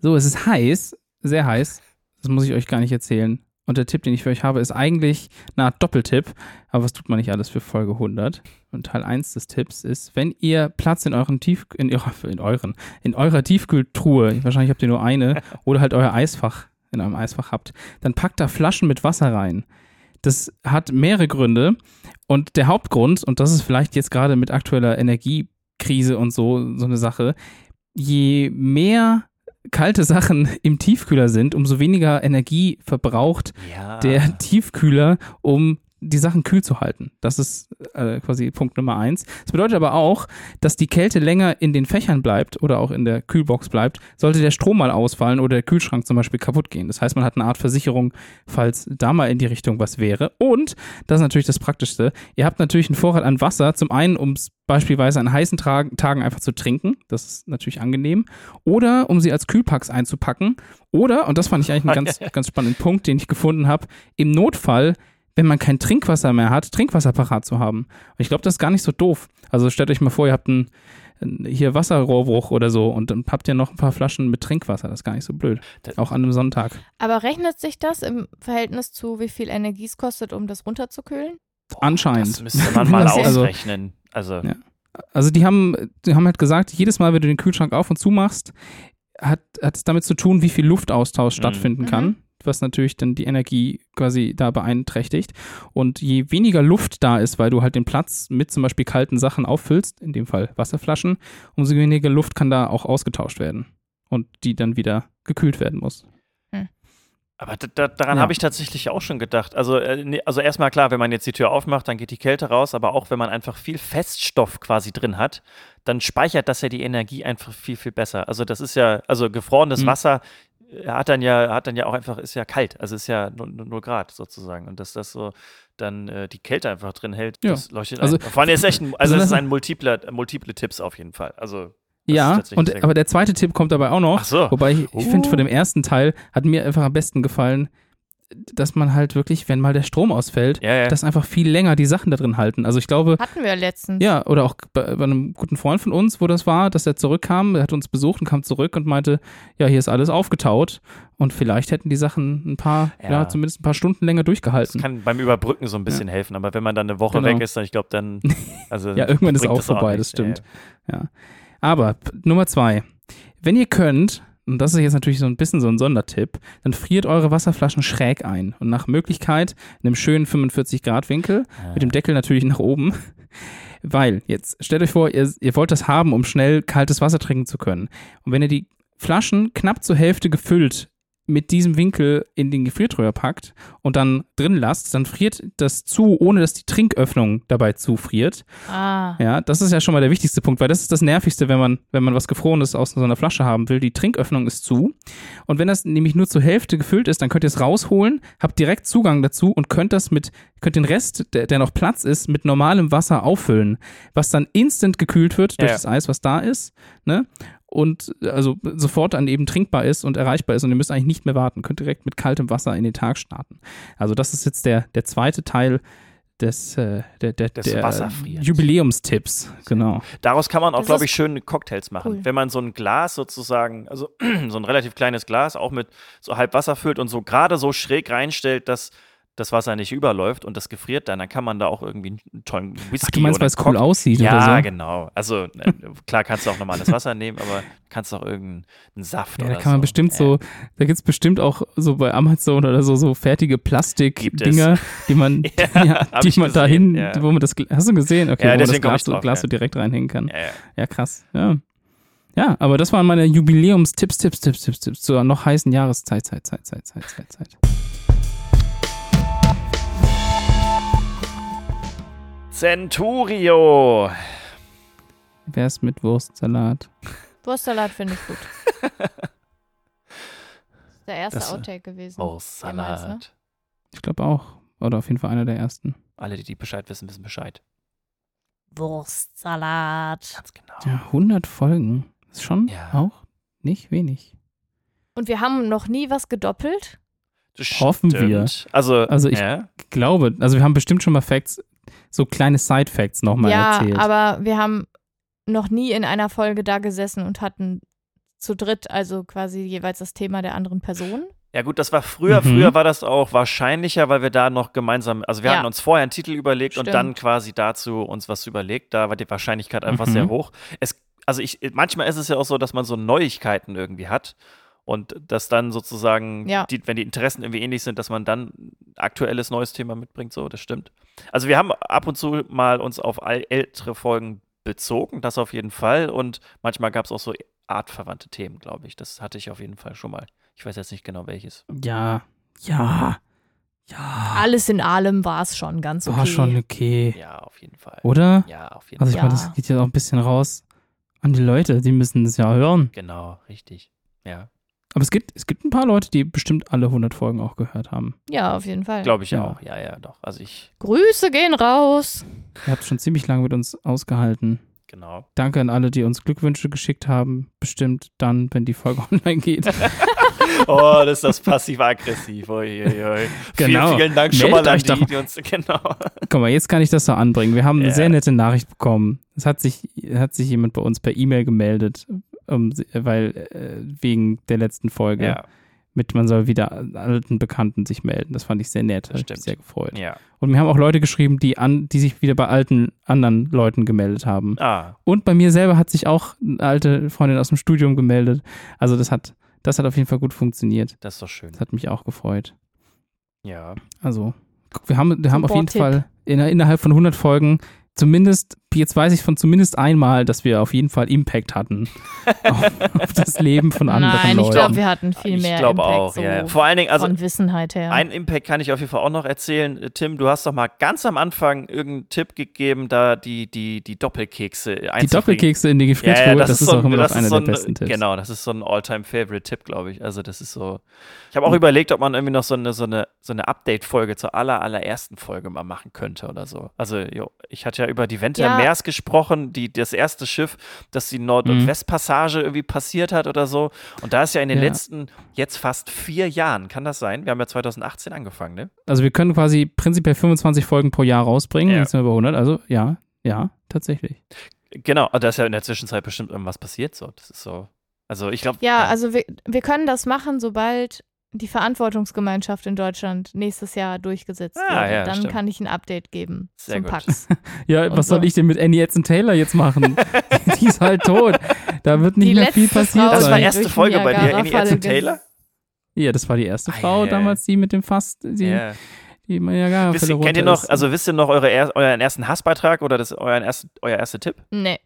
So, es ist heiß, sehr heiß. Das muss ich euch gar nicht erzählen. Und der Tipp, den ich für euch habe, ist eigentlich eine Art Doppeltipp. Aber was tut man nicht alles für Folge 100? Und Teil 1 des Tipps ist, wenn ihr Platz in euren Tief in, ihrer, in euren in eurer Tiefkühltruhe, wahrscheinlich habt ihr nur eine oder halt euer Eisfach in eurem Eisfach habt, dann packt da Flaschen mit Wasser rein. Das hat mehrere Gründe und der Hauptgrund und das ist vielleicht jetzt gerade mit aktueller Energiekrise und so so eine Sache, je mehr kalte Sachen im Tiefkühler sind, umso weniger Energie verbraucht ja. der Tiefkühler, um die Sachen kühl zu halten. Das ist äh, quasi Punkt Nummer eins. Das bedeutet aber auch, dass die Kälte länger in den Fächern bleibt oder auch in der Kühlbox bleibt, sollte der Strom mal ausfallen oder der Kühlschrank zum Beispiel kaputt gehen. Das heißt, man hat eine Art Versicherung, falls da mal in die Richtung was wäre. Und, das ist natürlich das Praktischste, ihr habt natürlich einen Vorrat an Wasser, zum einen, um es beispielsweise an heißen Tagen einfach zu trinken, das ist natürlich angenehm, oder um sie als Kühlpacks einzupacken, oder, und das fand ich eigentlich einen ganz, ganz spannenden Punkt, den ich gefunden habe, im Notfall wenn man kein Trinkwasser mehr hat, Trinkwasser parat zu haben. Und ich glaube, das ist gar nicht so doof. Also stellt euch mal vor, ihr habt einen, hier Wasserrohrbruch oder so und dann habt ihr noch ein paar Flaschen mit Trinkwasser. Das ist gar nicht so blöd. Auch an einem Sonntag. Aber rechnet sich das im Verhältnis zu, wie viel Energie es kostet, um das runterzukühlen? Anscheinend. Das müsste man mal Also- ausrechnen. Also, Ja. Also die haben, die haben halt gesagt, jedes Mal, wenn du den Kühlschrank auf und zu machst, hat, hat es damit zu tun, wie viel Luftaustausch Mhm. stattfinden Mhm. Was natürlich dann die Energie quasi da beeinträchtigt. Und je weniger Luft da ist, weil du halt den Platz mit zum Beispiel kalten Sachen auffüllst, in dem Fall Wasserflaschen, umso weniger Luft kann da auch ausgetauscht werden und die dann wieder gekühlt werden muss. Aber da, da, daran Ja. habe ich tatsächlich auch schon gedacht. Also, äh, nee, also erstmal klar, wenn man jetzt die Tür aufmacht, dann geht die Kälte raus, aber auch wenn man einfach viel Feststoff quasi drin hat, dann speichert das ja die Energie einfach viel, viel besser. Also das ist ja, also gefrorenes Mhm. Wasser äh, hat dann ja, hat dann ja auch einfach, ist ja kalt, also ist ja 0 Grad sozusagen. Und dass das so dann äh, die Kälte einfach drin hält, Ja. das leuchtet Also- ein. Vor allem ist echt ein, also es ist ein multipler, multiple Tipps auf jeden Fall. Also das Ja, und, aber der zweite Tipp kommt dabei auch noch. Ach so. Wobei ich, ich finde, Uh. von dem ersten Teil hat mir einfach am besten gefallen, dass man halt wirklich, wenn mal der Strom ausfällt, Ja, ja. dass einfach viel länger die Sachen da drin halten. Also ich glaube, Hatten wir letztens. ja, oder auch bei, bei einem guten Freund von uns, wo das war, dass er zurückkam, er hat uns besucht und kam zurück und meinte, ja, hier ist alles aufgetaut und vielleicht hätten die Sachen ein paar, ja, Ja. zumindest ein paar Stunden länger Das durchgehalten. kann beim Überbrücken so ein bisschen helfen, aber wenn man dann eine Woche Genau. weg ist, dann ich glaube dann, also Ja, irgendwann ist bringt auch das vorbei, nichts. das stimmt. Ja. Aber Nummer zwei. Wenn ihr könnt, und das ist jetzt natürlich so ein bisschen so ein Sondertipp, dann friert eure Wasserflaschen schräg ein und nach Möglichkeit in einem schönen 45-Grad-Winkel, Ja. mit dem Deckel natürlich nach oben. Weil, jetzt stellt euch vor, ihr, ihr wollt das haben, um schnell kaltes Wasser trinken zu können. Und wenn ihr die Flaschen knapp zur Hälfte gefüllt mit diesem Winkel in den Gefriertruhe packt und dann drin lasst, dann friert das zu, ohne dass die Trinköffnung dabei zufriert. Ah. Ja, das ist ja schon mal der wichtigste Punkt, weil das ist das Nervigste, wenn man, wenn man was Gefrorenes aus so einer Flasche haben will. Die Trinköffnung ist zu. Und wenn das nämlich nur zur Hälfte gefüllt ist, dann könnt ihr es rausholen, habt direkt Zugang dazu und könnt das mit, könnt den Rest, der, der noch Platz ist, mit normalem Wasser auffüllen, was dann instant gekühlt wird durch Ja. das Eis, was da ist, ne? Und also sofort dann eben trinkbar ist und erreichbar ist und ihr müsst eigentlich nicht mehr warten, könnt direkt mit kaltem Wasser in den Tag starten. Also das ist jetzt der, der zweite Teil des, äh, der, der, Des der. Jubiläumstipps, genau. Daraus kann man auch, glaube ich, schöne Cocktails machen. cool. Wenn man so ein Glas sozusagen, also so ein relativ kleines Glas, auch mit so halb Wasser füllt und so gerade so schräg reinstellt, dass das Wasser nicht überläuft und das gefriert dann, dann kann man da auch irgendwie einen tollen Whisky Ach, du meinst, weil es cool aussieht Ja, oder so? genau. Also äh, klar kannst du auch normales Wasser nehmen, aber kannst auch irgendeinen Saft Ja, oder da kann man so. bestimmt so, da gibt es bestimmt auch so bei Amazon oder so, so fertige. Plastikdinger, die man, Ja, ja, die man dahin, ja. wo man das, hast du gesehen? Okay, Ja, wo man das Glas, drauf, Glas ja. so direkt reinhängen kann. Ja, ja. Ja, krass. Ja. Ja, aber das waren meine Jubiläums-Tipps, Tipps, Tipps, Tipps, Tipps zur noch heißen Jahreszeit, Zeit, Zeit, Zeit, Zeit, Zeit, Zeit. Centurio. Wer ist mit Wurstsalat? Wurstsalat finde ich gut. das ist der erste Das- Outtake gewesen. Oh, Jemals, ne? Ich glaube auch. Oder auf jeden Fall einer der ersten. Alle, die, die Bescheid wissen, wissen Bescheid. Wurstsalat. Ganz genau. Ja, 100 Folgen. Ist schon Ja. auch nicht wenig. Und wir haben noch nie was gedoppelt. Das Hoffen wir. stimmt. Also, Also ich- ja. Ich glaube, also wir haben bestimmt schon mal Facts, so kleine Side-Facts nochmal ja, erzählt. aber wir haben noch nie in einer Folge da gesessen und hatten zu dritt, also quasi jeweils das Thema der anderen Person. Ja gut, das war früher. Mhm. Früher war das auch wahrscheinlicher, weil wir da noch gemeinsam, also wir Ja. hatten uns vorher einen Titel überlegt und Stimmt. dann quasi dazu uns was überlegt. Da war die Wahrscheinlichkeit einfach Mhm. sehr hoch. Es, also ich, manchmal ist es ja auch so, dass man so Neuigkeiten irgendwie hat und dass dann sozusagen, Ja. die, wenn die Interessen irgendwie ähnlich sind, dass man dann ein aktuelles neues Thema mitbringt. So, das stimmt. Also wir haben ab und zu mal uns auf all ältere Folgen bezogen, das auf jeden Fall. Und manchmal gab es auch so artverwandte Themen, glaube ich. Das hatte ich auf jeden Fall schon mal. Ich weiß jetzt nicht genau welches. ja, ja, ja. Alles in allem war es schon ganz okay. War schon okay. Ja, auf jeden Fall. Oder? Ja, auf jeden Also ich Fall. meine, das Ja. geht ja auch ein bisschen raus an die Leute, die müssen das ja hören. Genau, richtig. Ja, Aber es gibt, es gibt ein paar Leute, die bestimmt alle 100 Folgen auch gehört haben. Ja, auf jeden Fall. glaube ich Ja. auch. Ja, ja, doch. Also ich, Grüße gehen raus. Ihr habt schon ziemlich lange mit uns ausgehalten. genau. Danke an alle, die uns Glückwünsche geschickt haben. Bestimmt dann, wenn die Folge online geht. Oh, das ist das passiv-aggressiv. Genau. Vielen, vielen Dank schon Meldet mal an die, die uns, genau. Guck mal, jetzt kann ich das so anbringen. Wir haben eine Ja. sehr nette Nachricht bekommen. Es hat sich, hat sich jemand bei uns per E-Mail gemeldet, um, weil äh, wegen der letzten Folge Ja, mit man soll wieder alten Bekannten sich melden. Das fand ich sehr nett, Das hat mich sehr gefreut. ja. Und mir haben auch Leute geschrieben, die an, die sich wieder bei alten anderen Leuten gemeldet haben. Ah, Und bei mir selber hat sich auch eine alte Freundin aus dem Studium gemeldet. Also das hat, das hat auf jeden Fall gut funktioniert. das ist doch schön. Das hat mich auch gefreut. Ja. Also, wir haben, wir haben auf jeden. Fall in, innerhalb von 100 Folgen zumindest jetzt weiß ich von zumindest einmal, dass wir auf jeden Fall Impact hatten auf, auf das Leben von anderen Nein, ich Leuten. glaube, wir hatten viel Ich mehr glaube Impact auch, so ja. ja. Vor allen Dingen, also von Wissenheit her. Ein Impact kann ich auf jeden Fall auch noch erzählen. Äh, Tim, du hast doch mal ganz am Anfang irgendeinen Tipp gegeben, da die, die, die Doppelkekse die einzufrieren. Doppelkekse in die Gefriertruhe, Ja, ja, das, ist so auch ein- immer noch das einer so der ein- besten Tipps. Genau, das ist so ein All-Time-Favorite-Tipp, glaube ich. Also das ist so. Ich habe auch überlegt, ob man irgendwie noch so eine, so eine, so eine Update-Folge zur aller, allerersten Folge mal machen könnte oder so. Also jo, ich hatte ja über die Venta Ja. Meers gesprochen, die, das erste Schiff, das die Nord- und Mhm. Westpassage irgendwie passiert hat oder so. Und da ist ja in den Ja. letzten jetzt fast vier Jahren, kann das sein? Wir haben ja 2018 angefangen, ne? Also wir können quasi prinzipiell 25 Folgen pro Jahr rausbringen, Ja. jetzt sind wir bei 100, also ja, ja, tatsächlich. Genau, und da ist ja in der Zwischenzeit bestimmt irgendwas passiert. So, das ist so. Also ich glaube. ja, also wir, wir können das machen, sobald die Verantwortungsgemeinschaft in Deutschland nächstes Jahr durchgesetzt Ah, wird. ja, Dann stimmt. kann ich ein Update geben Sehr zum gut. Pax. Ja, Und was soll so. ich denn mit Annie Edson Taylor jetzt machen? die ist halt tot. Da wird nicht Die mehr viel passiert Frau, Das war die erste Folge bei dir, Annie Edson Taylor? Ja, das war die erste Frau Ah, ja. damals, die mit dem Fast, die, Ja. die ja, Wisst kennt ihr noch, also wisst ihr noch eure euren ersten Hassbeitrag oder das, euren ersten, euer erster Tipp? Nee.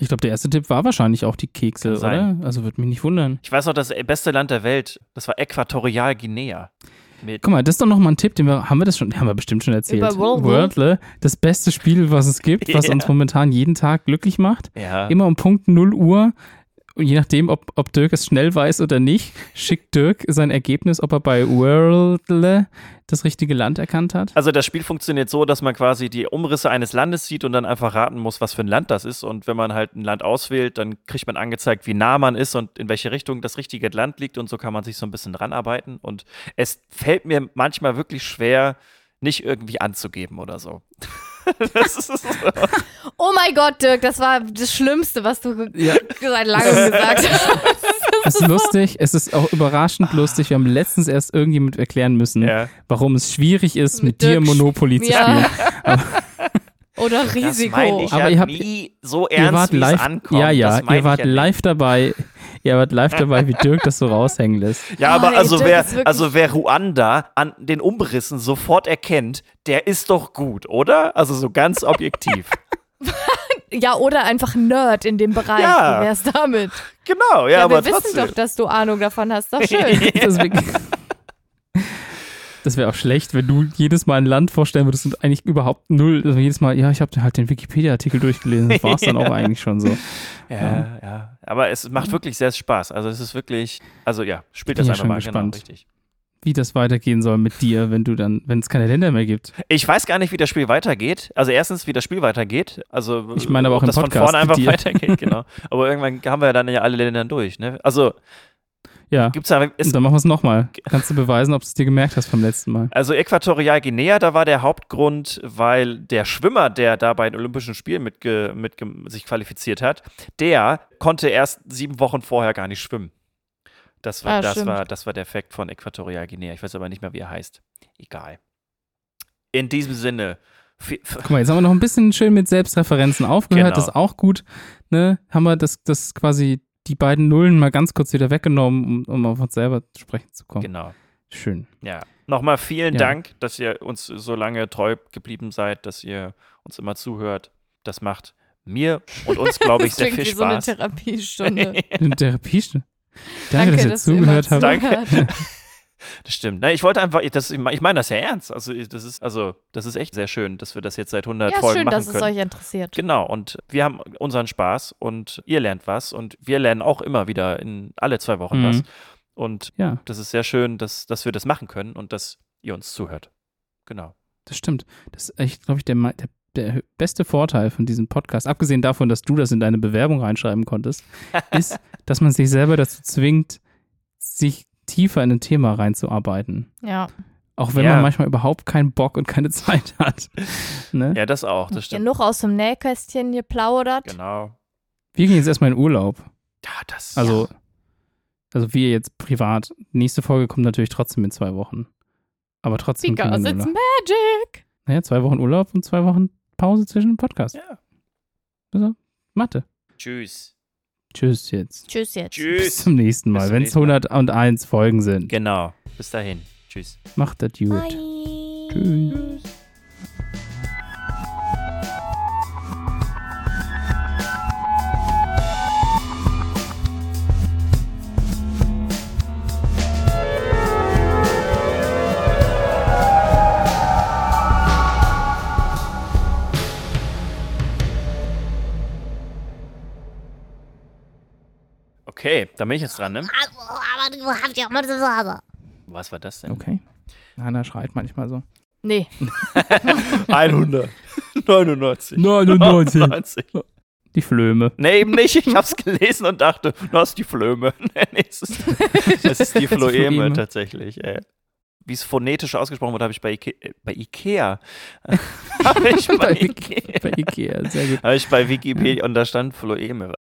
Ich glaube, der erste Tipp war wahrscheinlich auch die Kekse, Kann sein. oder? Also würde mich nicht wundern. Ich weiß noch, das beste Land der Welt, das war Äquatorial Guinea. Mit, Guck mal, das ist doch noch mal ein Tipp, den wir, haben wir das schon, haben wir bestimmt schon erzählt. Über Worldle? Worldle, das beste Spiel, was es gibt, was uns momentan jeden Tag glücklich macht. ja. Immer um Punkt 0 Uhr, und je nachdem, ob, ob Dirk es schnell weiß oder nicht, schickt Dirk sein Ergebnis, ob er bei Worldle das richtige Land erkannt hat. Also das Spiel funktioniert so, dass man quasi die Umrisse eines Landes sieht und dann einfach raten muss, was für ein Land das ist. Und wenn man halt ein Land auswählt, dann kriegt man angezeigt, wie nah man ist und in welche Richtung das richtige Land liegt. Und so kann man sich so ein bisschen dran arbeiten. Und es fällt mir manchmal wirklich schwer, nicht irgendwie anzugeben oder so. das. Oh mein Gott, Dirk, das war das Schlimmste, was du Ja. seit langem gesagt hast. Es ist lustig, es ist auch überraschend lustig. Wir haben letztens erst irgendjemand erklären müssen, Ja. warum es schwierig ist, mit, Mit dir Monopoly zu Ja. spielen. Oder Das Risiko. meine ich Aber ja ihr habt- nie so Ihr ernst, wart wie es live, ankommt. ja, ja, Das ihr wart ja nicht. live dabei. Ihr wart live dabei, wie Dirk das so raushängen lässt. Ja, Oh, aber ey, also wer, also wer Ruanda an den Umrissen sofort erkennt, der ist doch gut, oder? Also so ganz objektiv. Ja, oder einfach Nerd in dem Bereich. Ja. Wie wär's damit? genau, ja, Ja, aber wir wissen trotzdem. doch, dass du Ahnung davon hast. Doch schön. Deswegen- Das wäre auch schlecht, wenn du jedes Mal ein Land vorstellen würdest und eigentlich überhaupt null, also jedes Mal, ja, ich habe halt den Wikipedia-Artikel durchgelesen, das war es dann auch eigentlich schon so. ja, ja, aber es macht wirklich sehr Spaß. Also es ist wirklich, also ja, spielt das ja einfach schon mal gespannt. genau richtig. Wie das weitergehen soll mit dir, wenn du dann, wenn es keine Länder mehr gibt. Ich weiß gar nicht, wie das Spiel weitergeht. Also erstens, wie das Spiel weitergeht. Also Ich meine aber auch im das von Podcast vorne einfach weitergeht, genau. Aber irgendwann haben wir ja dann ja alle Länder durch, ne? Also Ja, gibt's und dann machen wir es nochmal. Kannst du beweisen, ob du es dir gemerkt hast vom letzten Mal. Also Äquatorial Guinea, da war der Hauptgrund, weil der Schwimmer, der da bei den Olympischen Spielen mitge, mitge, sich qualifiziert hat, der konnte erst sieben Wochen vorher gar nicht schwimmen. Das war, Ah, das stimmt. war, das war der Effekt von Äquatorial Guinea. Ich weiß aber nicht mehr, wie er heißt. Egal. In diesem Sinne. Guck mal, jetzt haben wir noch ein bisschen schön mit Selbstreferenzen aufgehört, Genau. das ist auch gut. Ne? Haben wir das, das quasi die beiden Nullen mal ganz kurz wieder weggenommen, um, um auf uns selber zu sprechen zu kommen. Genau. Schön. Ja. Nochmal vielen Ja. Dank, dass ihr uns so lange treu geblieben seid, dass ihr uns immer zuhört. Das macht mir und uns, glaube ich, sehr viel wie so eine Spaß. Therapiestunde. Eine Therapiestunde. Danke, dass ihr dass zugehört habt. Danke. Das stimmt. Ich wollte einfach, ich- das, ich meine das ja ernst. Also das ist, also das ist echt sehr schön, dass wir das jetzt seit 100 Ja, Folgen schön, machen dass es können. euch interessiert. Genau. Und wir haben unseren Spaß und ihr lernt was und wir lernen auch immer wieder in alle zwei Wochen Mhm. was. Und Ja, das ist sehr schön, dass, dass wir das machen können und dass ihr uns zuhört. Genau. das stimmt. Das ist echt, glaube ich, der, der, der beste Vorteil von diesem Podcast, abgesehen davon, dass du das in deine Bewerbung reinschreiben konntest, ist, dass man sich selber dazu zwingt, sich tiefer in ein Thema reinzuarbeiten. Ja. Auch wenn Ja. man manchmal überhaupt keinen Bock und keine Zeit hat. Ne? Ja, das auch. Das stimmt. Genug aus dem Nähkästchen geplaudert. Genau. Wir gehen jetzt erstmal in Urlaub. Ja, das. Also, also wir jetzt privat. Nächste Folge kommt natürlich trotzdem in zwei Wochen. Aber trotzdem. Because it's Urlaub. magic. Naja, zwei Wochen Urlaub und zwei Wochen Pause zwischen dem Podcast. Ja. Also, Mathe. Tschüss. Tschüss jetzt. Tschüss jetzt. Bis Tschüss. zum nächsten Bis Mal, wenn es nächsten Mal. 101 Folgen sind. Genau. Bis dahin. Tschüss. Macht das gut. Bye. Tschüss. Okay, da bin ich jetzt dran, ne? Aber du hast ja mal so. Was war das denn? Okay. Hanna schreit manchmal so. Nee. 100. 99. 99. 90. Die Flöme. Nee, eben nicht. Ich hab's gelesen und dachte, du hast die Flöme. Nee, es ist, es ist die Floeme tatsächlich. Ey. Wie es phonetisch ausgesprochen wurde, habe ich bei, Ike bei Ikea. habe ich bei, Bei Ikea. Bei Ikea, sehr gut. Habe ich bei Wikipedia und da stand Floeme.